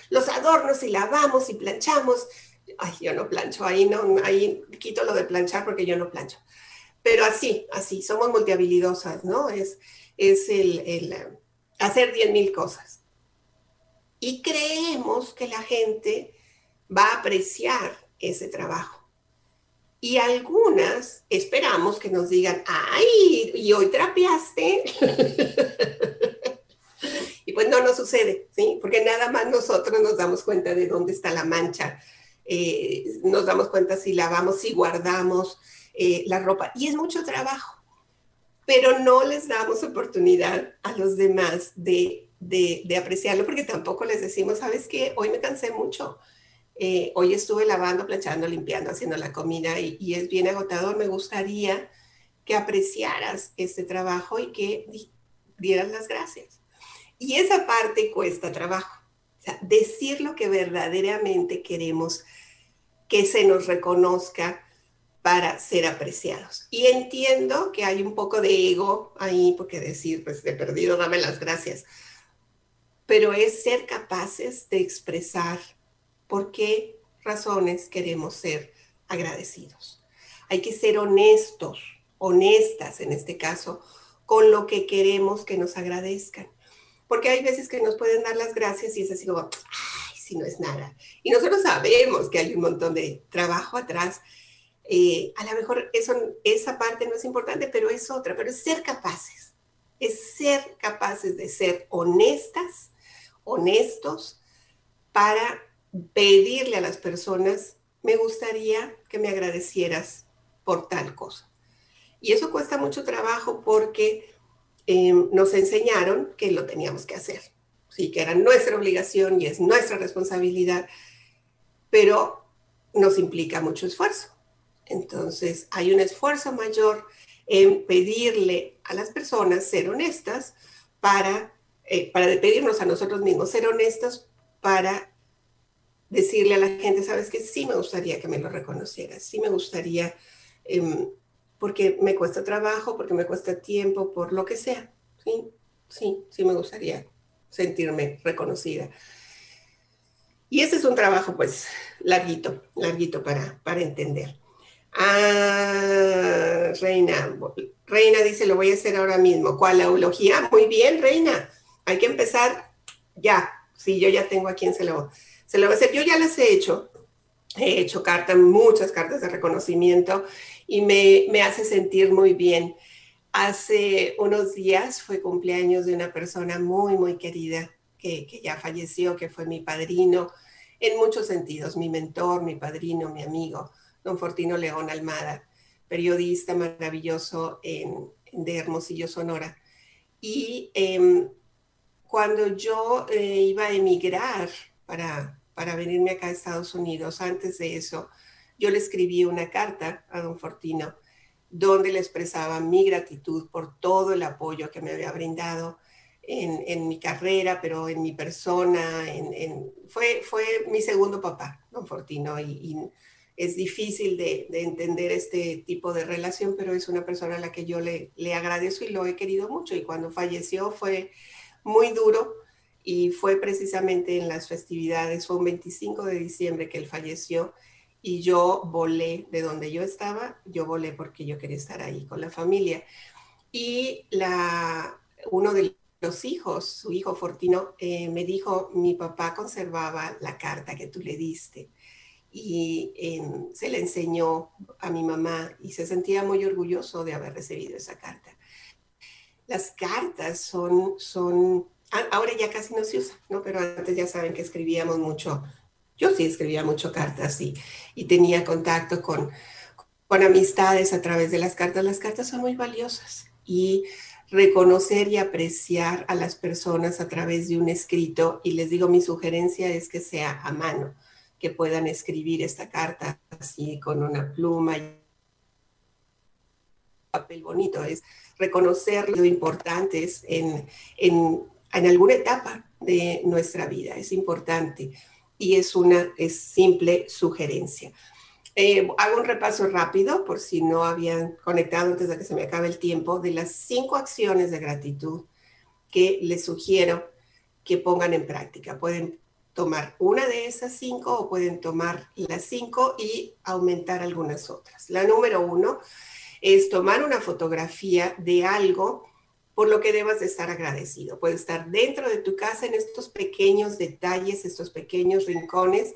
los adornos y lavamos y planchamos, ay, yo no plancho, ahí no, ahí quito lo de planchar porque yo no plancho. Pero así, así, somos multihabilidosas, ¿no? Es, es el, el hacer 10 mil cosas. Y creemos que la gente va a apreciar ese trabajo. Y algunas esperamos que nos digan, ay, y hoy trapeaste. y pues no nos sucede, ¿sí? Porque nada más nosotros nos damos cuenta de dónde está la mancha. Eh, nos damos cuenta si lavamos, si guardamos, eh, la ropa. Y es mucho trabajo, pero no les damos oportunidad a los demás de, de, apreciarlo porque tampoco les decimos, sabes qué, hoy me cansé mucho. Eh, hoy estuve lavando, planchando, limpiando, haciendo la comida y, es bien agotador. Me gustaría que apreciaras este trabajo y que dieras las gracias. Y esa parte cuesta trabajo. Decir lo que verdaderamente queremos que se nos reconozca, para ser apreciados. Y entiendo que hay un poco de ego ahí, porque decir, pues de perdido, dame las gracias. Pero es ser capaces de expresar por qué razones queremos ser agradecidos. Hay que ser honestos, honestas en este caso, con lo que queremos que nos agradezcan. Porque hay veces que nos pueden dar las gracias y es así como, ay, si no es nada. Y nosotros sabemos que hay un montón de trabajo atrás eh, a lo mejor esa parte no es importante, pero es otra, pero es ser capaces, es ser capaces de ser honestas, honestos, para pedirle a las personas, me gustaría que me agradecieras por tal cosa. Y eso cuesta mucho trabajo porque em, nos enseñaron que lo teníamos que hacer, sí, que era nuestra obligación y es nuestra responsabilidad, pero nos implica mucho esfuerzo. Entonces, hay un esfuerzo mayor en pedirle a las personas ser honestas para, eh, para pedirnos a nosotros mismos ser honestos para decirle a la gente, sabes que sí me gustaría que me lo reconocieras, sí me gustaría, em, porque me cuesta trabajo, porque me cuesta tiempo, por lo que sea. Sí, sí, sí me gustaría sentirme reconocida. Y ese es un trabajo pues larguito, larguito para, para entender. Ah, Reina. Reina dice, lo voy a hacer ahora mismo. ¿Cuál eulogía? Muy bien, Reina. Hay que empezar ya. Sí, yo ya tengo a quien se lo, se lo va a hacer. Yo ya las he hecho. He hecho cartas, muchas cartas de reconocimiento y me, me hace sentir muy bien. Hace unos días fue cumpleaños de una persona muy, muy querida que, que ya falleció, que fue mi padrino en muchos sentidos, mi mentor, mi padrino, mi amigo, don Fortino León Almada, periodista maravilloso en, de Hermosillo, Sonora. Y em, cuando yo eh, iba a emigrar para, para venirme acá a Estados Unidos, antes de eso, yo le escribí una carta a don Fortino donde le expresaba mi gratitud por todo el apoyo que me había brindado en, mi carrera, pero en mi persona, fue, fue mi segundo papá, don Fortino, y, es difícil de, entender este tipo de relación, pero es una persona a la que yo le, le agradezco y lo he querido mucho. Y cuando falleció fue muy duro y fue precisamente en las festividades, fue un 25 de diciembre que él falleció y yo volé de donde yo estaba, yo volé porque yo quería estar ahí con la familia. Y la, uno de los hijos, su hijo Fortino, eh, me dijo, mi papá conservaba la carta que tú le diste y em, se le enseñó a mi mamá y se sentía muy orgulloso de haber recibido esa carta. Las cartas son, son, ahora ya casi no se usa, ¿no? Pero antes ya saben que escribíamos mucho, yo sí escribía mucho cartas y, y tenía contacto con, con amistades a través de las cartas. Las cartas son muy valiosas y reconocer y apreciar a las personas a través de un escrito. Y les digo, mi sugerencia es que sea a mano que puedan escribir esta carta así con una pluma y papel bonito, es reconocer lo importantes en, en, en, alguna etapa de nuestra vida, es importante y es una es simple sugerencia. Eh, hago un repaso rápido por si no habían conectado antes de que se me acabe el tiempo de las cinco acciones de gratitud que les sugiero que pongan en práctica. Pueden tomar una de esas cinco o pueden tomar las cinco y aumentar algunas otras. La número uno es tomar una fotografía de algo por lo que debas de estar agradecido. Puede estar dentro de tu casa en estos pequeños detalles, estos pequeños rincones.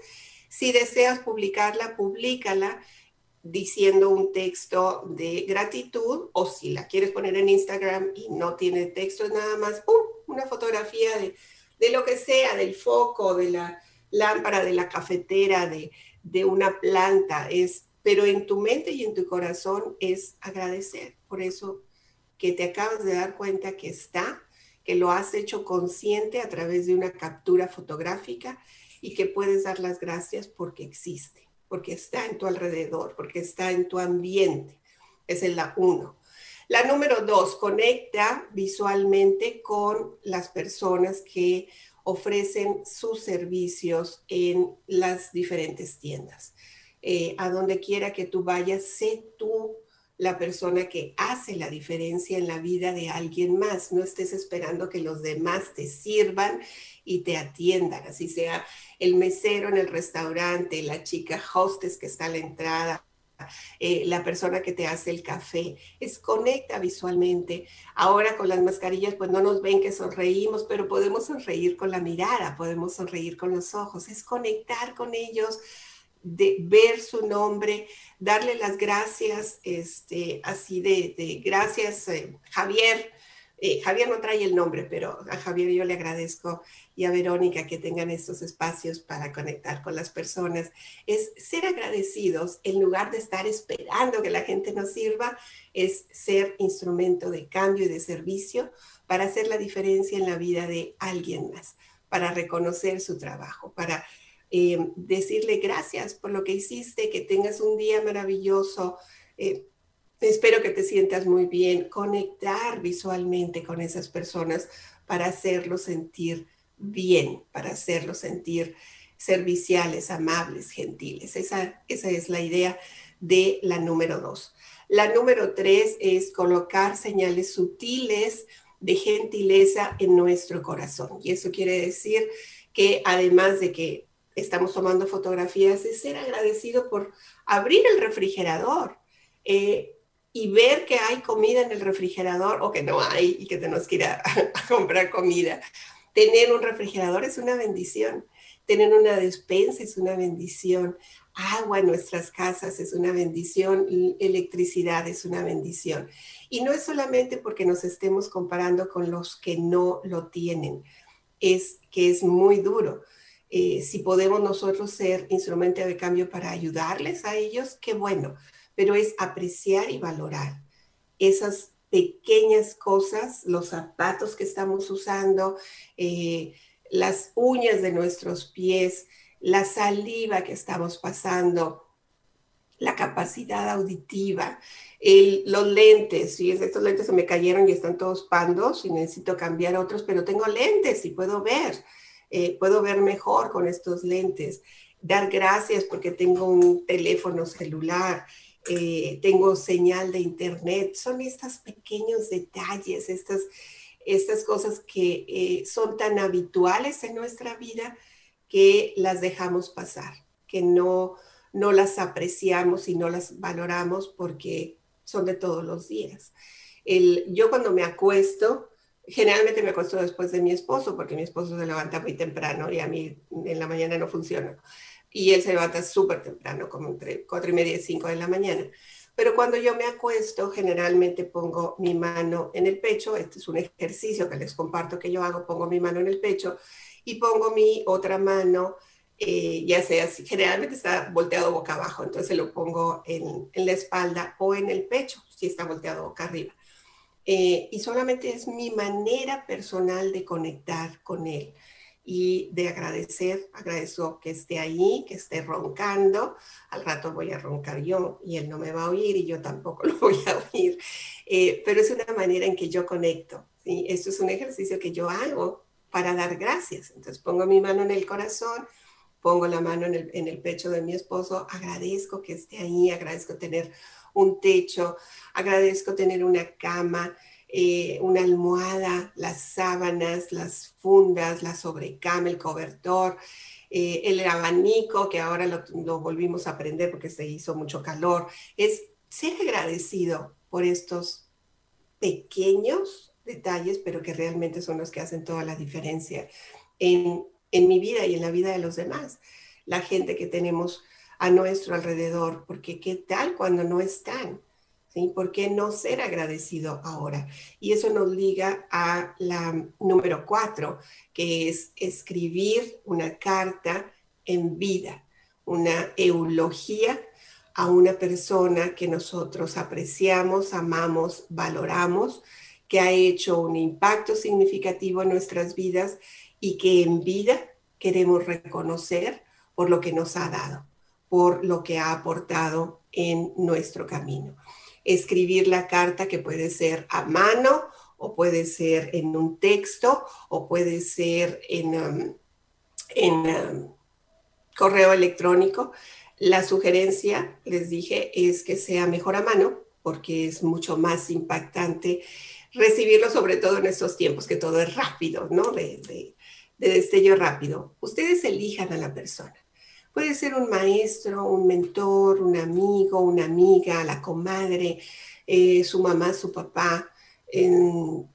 Si deseas publicarla, públicala diciendo un texto de gratitud o si la quieres poner en Instagram y no tiene texto, nada más ¡pum! una fotografía de de lo que sea, del foco, de la lámpara, de la cafetera, de, de una planta, es, pero en tu mente y en tu corazón es agradecer por eso que te acabas de dar cuenta que está, que lo has hecho consciente a través de una captura fotográfica y que puedes dar las gracias porque existe, porque está en tu alrededor, porque está en tu ambiente. Es la uno. La número dos, conecta visualmente con las personas que ofrecen sus servicios en las diferentes tiendas. Eh, a donde quiera que tú vayas, sé tú la persona que hace la diferencia en la vida de alguien más. No estés esperando que los demás te sirvan y te atiendan, así sea el mesero en el restaurante, la chica hostess que está a la entrada, eh, la persona que te hace el café, es conecta visualmente. Ahora con las mascarillas, pues no nos ven que sonreímos, pero podemos sonreír con la mirada, podemos sonreír con los ojos, es conectar con ellos, de ver su nombre, darle las gracias, este, así de, gracias, eh, Javier, eh, Javier no trae el nombre, pero a Javier yo le agradezco y a Verónica que tengan estos espacios para conectar con las personas. Es ser agradecidos en lugar de estar esperando que la gente nos sirva, es ser instrumento de cambio y de servicio para hacer la diferencia en la vida de alguien más, para reconocer su trabajo, para eh, decirle gracias por lo que hiciste, que tengas un día maravilloso. Eh, Espero que te sientas muy bien, conectar visualmente con esas personas para hacerlos sentir bien, para hacerlos sentir serviciales, amables, gentiles. Esa, esa es la idea de la número dos. La número tres es colocar señales sutiles de gentileza en nuestro corazón. Y eso quiere decir que además de que estamos tomando fotografías, es ser agradecido por abrir el refrigerador. Eh, y ver que hay comida en el refrigerador o que no hay y que tenemos que ir a, comprar comida. Tener un refrigerador es una bendición. Tener una despensa es una bendición. Agua en nuestras casas es una bendición. Electricidad es una bendición. Y no es solamente porque nos estemos comparando con los que no lo tienen. Es que es muy duro. eh, si podemos nosotros ser instrumento de cambio para ayudarles a ellos, qué bueno, pero es apreciar y valorar esas pequeñas cosas, los zapatos que estamos usando, eh, las uñas de nuestros pies, la saliva que estamos pasando, la capacidad auditiva, los lentes, ¿sí? estos lentes se me cayeron y están todos pandos y necesito cambiar otros, pero tengo lentes y puedo ver, eh, puedo ver mejor con estos lentes. Dar gracias porque tengo un teléfono celular, eh, tengo señal de internet, son estos pequeños detalles, estas, estas cosas que eh, son tan habituales en nuestra vida que las dejamos pasar, que no, no las apreciamos y no las valoramos porque son de todos los días. El, yo cuando me acuesto, generalmente me acuesto después de mi esposo, porque mi esposo se levanta muy temprano y a mí en la mañana no funciona. Y él se levanta súper temprano, como entre cuatro y media y cinco de la mañana. Pero cuando yo me acuesto, generalmente pongo mi mano en el pecho. Este es un ejercicio que les comparto que yo hago. Pongo mi mano en el pecho y pongo mi otra mano, eh, ya sea, generalmente está volteado boca abajo, entonces lo pongo en, la espalda o en el pecho, si está volteado boca arriba. Eh, y solamente es mi manera personal de conectar con él y de agradecer, agradezco que esté ahí, que esté roncando, al rato voy a roncar yo y él no me va a oír y yo tampoco lo voy a oír, eh, pero es una manera en que yo conecto, ¿sí? esto es un ejercicio que yo hago para dar gracias, entonces pongo mi mano en el corazón, pongo la mano en el, en el pecho de mi esposo, agradezco que esté ahí, agradezco tener un techo, agradezco tener una cama, eh, una almohada, las sábanas, las fundas, la sobrecama, el cobertor, eh, el abanico, que ahora lo, volvimos a prender porque se hizo mucho calor. Es ser agradecido por estos pequeños detalles, pero que realmente son los que hacen toda la diferencia en, en mi vida y en la vida de los demás. La gente que tenemos a nuestro alrededor, porque qué tal cuando no están ¿Por qué no ser agradecido ahora? Y eso nos liga a la número cuatro, que es escribir una carta en vida, una eulogía a una persona que nosotros apreciamos, amamos, valoramos, que ha hecho un impacto significativo en nuestras vidas y que en vida queremos reconocer por lo que nos ha dado, por lo que ha aportado en nuestro camino escribir la carta que puede ser a mano o puede ser en un texto o puede ser en, um, en um, correo electrónico. La sugerencia, les dije, es que sea mejor a mano porque es mucho más impactante recibirlo, sobre todo en estos tiempos que todo es rápido, ¿no? De, de destello rápido. Ustedes elijan a la persona. Puede ser un maestro, un mentor, un amigo, una amiga, la comadre, eh, su mamá, su papá. el,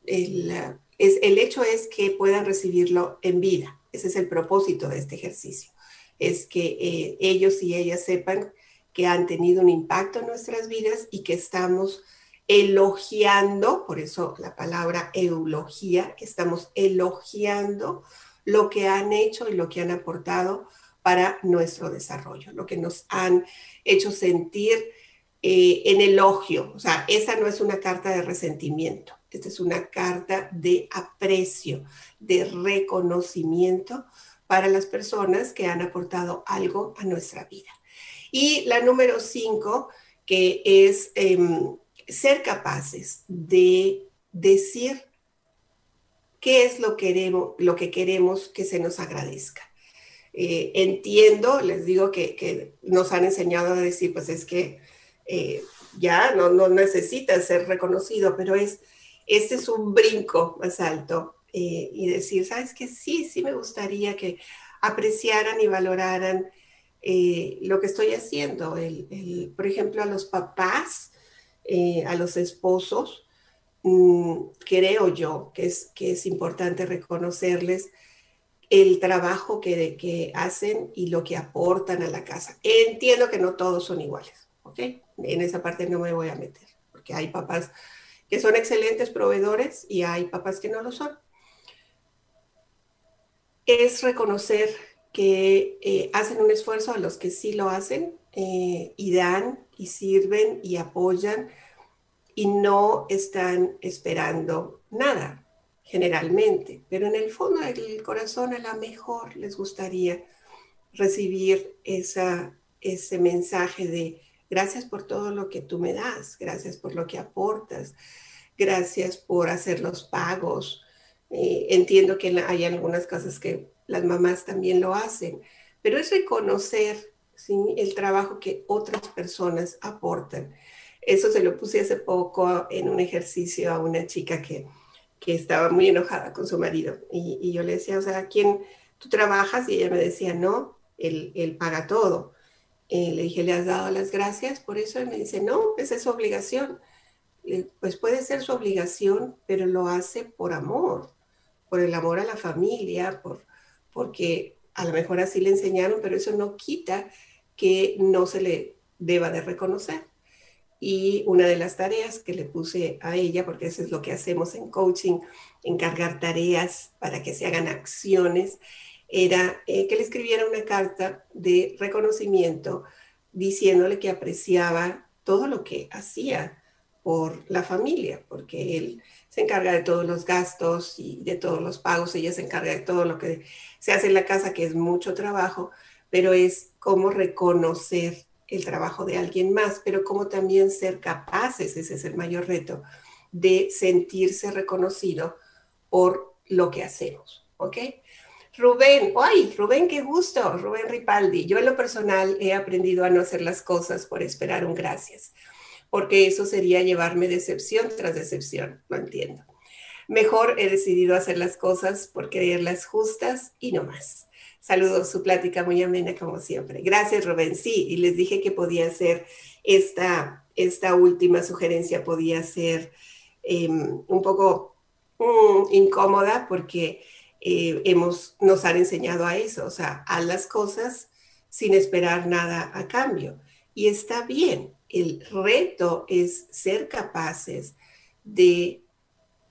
es, el hecho es que puedan recibirlo en vida. Ese es el propósito de este ejercicio. Es que eh, ellos y ellas sepan que han tenido un impacto en nuestras vidas y que estamos elogiando, por eso la palabra eulogía, que estamos elogiando lo que han hecho y lo que han aportado para nuestro desarrollo, lo que nos han hecho sentir eh, en elogio. O sea, esa no es una carta de resentimiento, esta es una carta de aprecio, de reconocimiento para las personas que han aportado algo a nuestra vida. Y la número cinco, que es em, ser capaces de decir qué es lo, queremos, lo que queremos que se nos agradezca. Eh, entiendo, les digo que, nos han enseñado a decir, pues es que eh, ya no, no necesita ser reconocido, pero es, este es un brinco más alto eh, y decir, sabes que sí, sí me gustaría que apreciaran y valoraran lo que estoy haciendo. por ejemplo, a los papás, a los esposos, mm, creo yo que es, que es importante reconocerles el trabajo que, que hacen y lo que aportan a la casa. Entiendo que no todos son iguales, ¿ok? En esa parte no me voy a meter, porque hay papás que son excelentes proveedores y hay papás que no lo son. Es reconocer que eh, hacen un esfuerzo a los que sí lo hacen eh, y dan y sirven y apoyan y no están esperando nada generalmente, pero en el fondo del corazón a lo mejor les gustaría recibir esa, ese mensaje de gracias por todo lo que tú me das, gracias por lo que aportas, gracias por hacer los pagos. Eh, entiendo que hay algunas cosas que las mamás también lo hacen, pero es reconocer el trabajo que otras personas aportan. Eso se lo puse hace poco en un ejercicio a una chica que, que estaba muy enojada con su marido y, yo le decía, o sea, ¿quién tú trabajas? Y ella me decía, no, él, él paga todo. Le dije, ¿le has dado las gracias por eso? Y me dice, no, esa es su obligación. pues puede ser su obligación, pero lo hace por amor, por el amor a la familia, por, porque a lo mejor así le enseñaron, pero eso no quita que no se le deba de reconocer. Y una de las tareas que le puse a ella, porque eso es lo que hacemos en coaching, encargar tareas para que se hagan acciones, era eh, que le escribiera una carta de reconocimiento diciéndole que apreciaba todo lo que hacía por la familia, porque él se encarga de todos los gastos y de todos los pagos, ella se encarga de todo lo que se hace en la casa, que es mucho trabajo, pero es como reconocer el trabajo de alguien más, pero como también ser capaces, ese es el mayor reto, de sentirse reconocido por lo que hacemos, ¿ok? Rubén, ¡ay! Rubén, qué gusto, Rubén Ripaldi. Yo en lo personal he aprendido a no hacer las cosas por esperar un gracias, porque eso sería llevarme decepción tras decepción, lo entiendo. Mejor he decidido hacer las cosas por creerlas justas y no más. Saludos, su plática muy amena como siempre. Gracias, Rubén. Sí, y les dije que podía ser esta, esta última sugerencia, podía ser em, un poco mm, incómoda porque eh, hemos, nos han enseñado a eso, o sea, a las cosas sin esperar nada a cambio. Y está bien, el reto es ser capaces de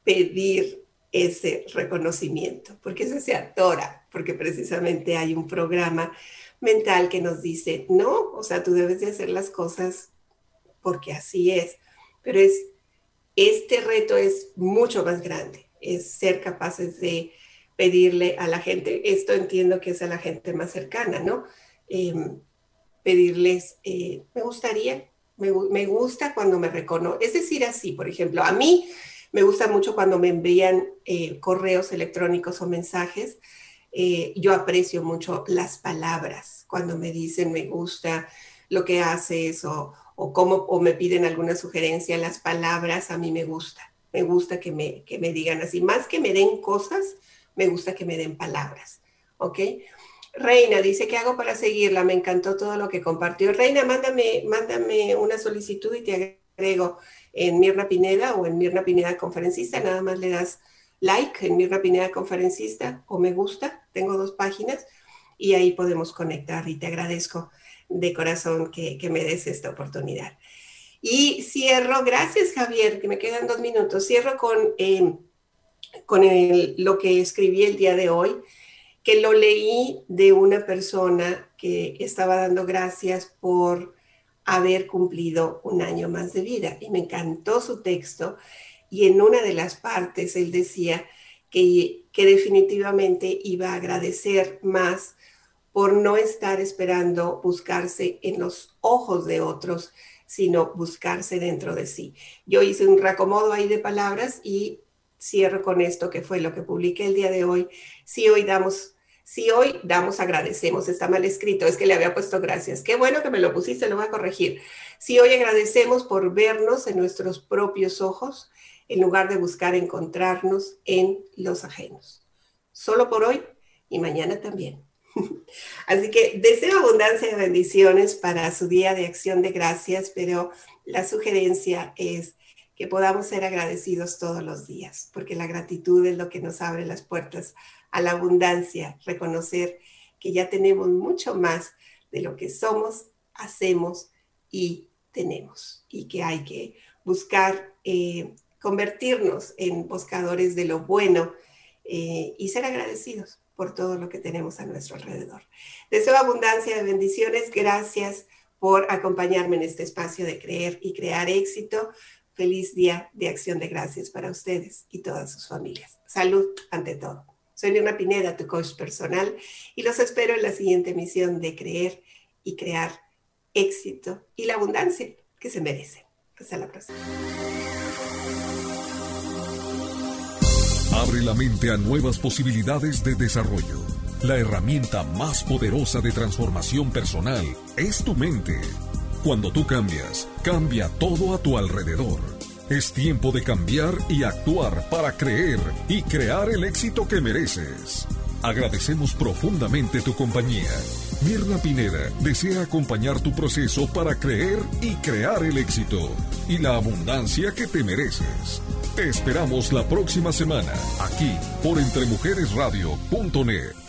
pedir ese reconocimiento, porque eso se atora, porque precisamente hay un programa mental que nos dice, no, o sea, tú debes de hacer las cosas porque así es, pero es, este reto es mucho más grande, es ser capaces de pedirle a la gente, esto entiendo que es a la gente más cercana, ¿no? Em, pedirles, eh, me gustaría, me, gusta cuando me reconozco, es decir, así, por ejemplo, a mí me gusta mucho cuando me envían eh, correos electrónicos o mensajes, eh, yo aprecio mucho las palabras, cuando me dicen me gusta lo que haces o, o, cómo, o me piden alguna sugerencia, las palabras a mí me gusta, me gusta que me, que me digan así, más que me den cosas, me gusta que me den palabras, ¿ok? Reina dice, ¿qué hago para seguirla? Me encantó todo lo que compartió. Reina, mándame, mándame una solicitud y te agrego en Mirna Pineda o en Mirna Pineda Conferencista. Nada más le das like en Mirna Pineda Conferencista o me gusta. Tengo dos páginas y ahí podemos conectar y te agradezco de corazón que, me des esta oportunidad. Y cierro, gracias Javier, que me quedan dos minutos. Cierro con... Eh, con lo que escribí el día de hoy, que lo leí de una persona que estaba dando gracias por haber cumplido un año más de vida. Y me encantó su texto. Y en una de las partes él decía que, que definitivamente iba a agradecer más por no estar esperando buscarse en los ojos de otros, sino buscarse dentro de sí. Yo hice un reacomodo ahí de palabras y cierro con esto que fue lo que publiqué el día de hoy. Si hoy damos, si hoy damos, agradecemos, está mal escrito, es que le había puesto gracias. Qué bueno que me lo pusiste, lo voy a corregir. Si hoy agradecemos por vernos en nuestros propios ojos, en lugar de buscar encontrarnos en los ajenos. Solo por hoy y mañana también. Así que deseo abundancia de bendiciones para su día de acción de gracias, pero la sugerencia es que podamos ser agradecidos todos los días, porque la gratitud es lo que nos abre las puertas a la abundancia, reconocer que ya tenemos mucho más de lo que somos, hacemos y tenemos, y que hay que buscar eh, convertirnos en buscadores de lo bueno eh, y ser agradecidos, por todo lo que tenemos a nuestro alrededor. Deseo abundancia de bendiciones. Gracias por acompañarme en este espacio de creer y crear éxito. Feliz día de acción de gracias para ustedes y todas sus familias. Salud ante todo. Soy Leona Pineda, tu coach personal, y los espero en la siguiente emisión de Creer y Crear Éxito y la abundancia que se merece. Hasta la próxima. Abre la mente a nuevas posibilidades de desarrollo. La herramienta más poderosa de transformación personal es tu mente. Cuando tú cambias, cambia todo a tu alrededor. Es tiempo de cambiar y actuar para creer y crear el éxito que mereces. Agradecemos profundamente tu compañía. Mirna Pineda desea acompañar tu proceso para creer y crear el éxito y la abundancia que te mereces. Te esperamos la próxima semana, aquí por entremujeresradio.net.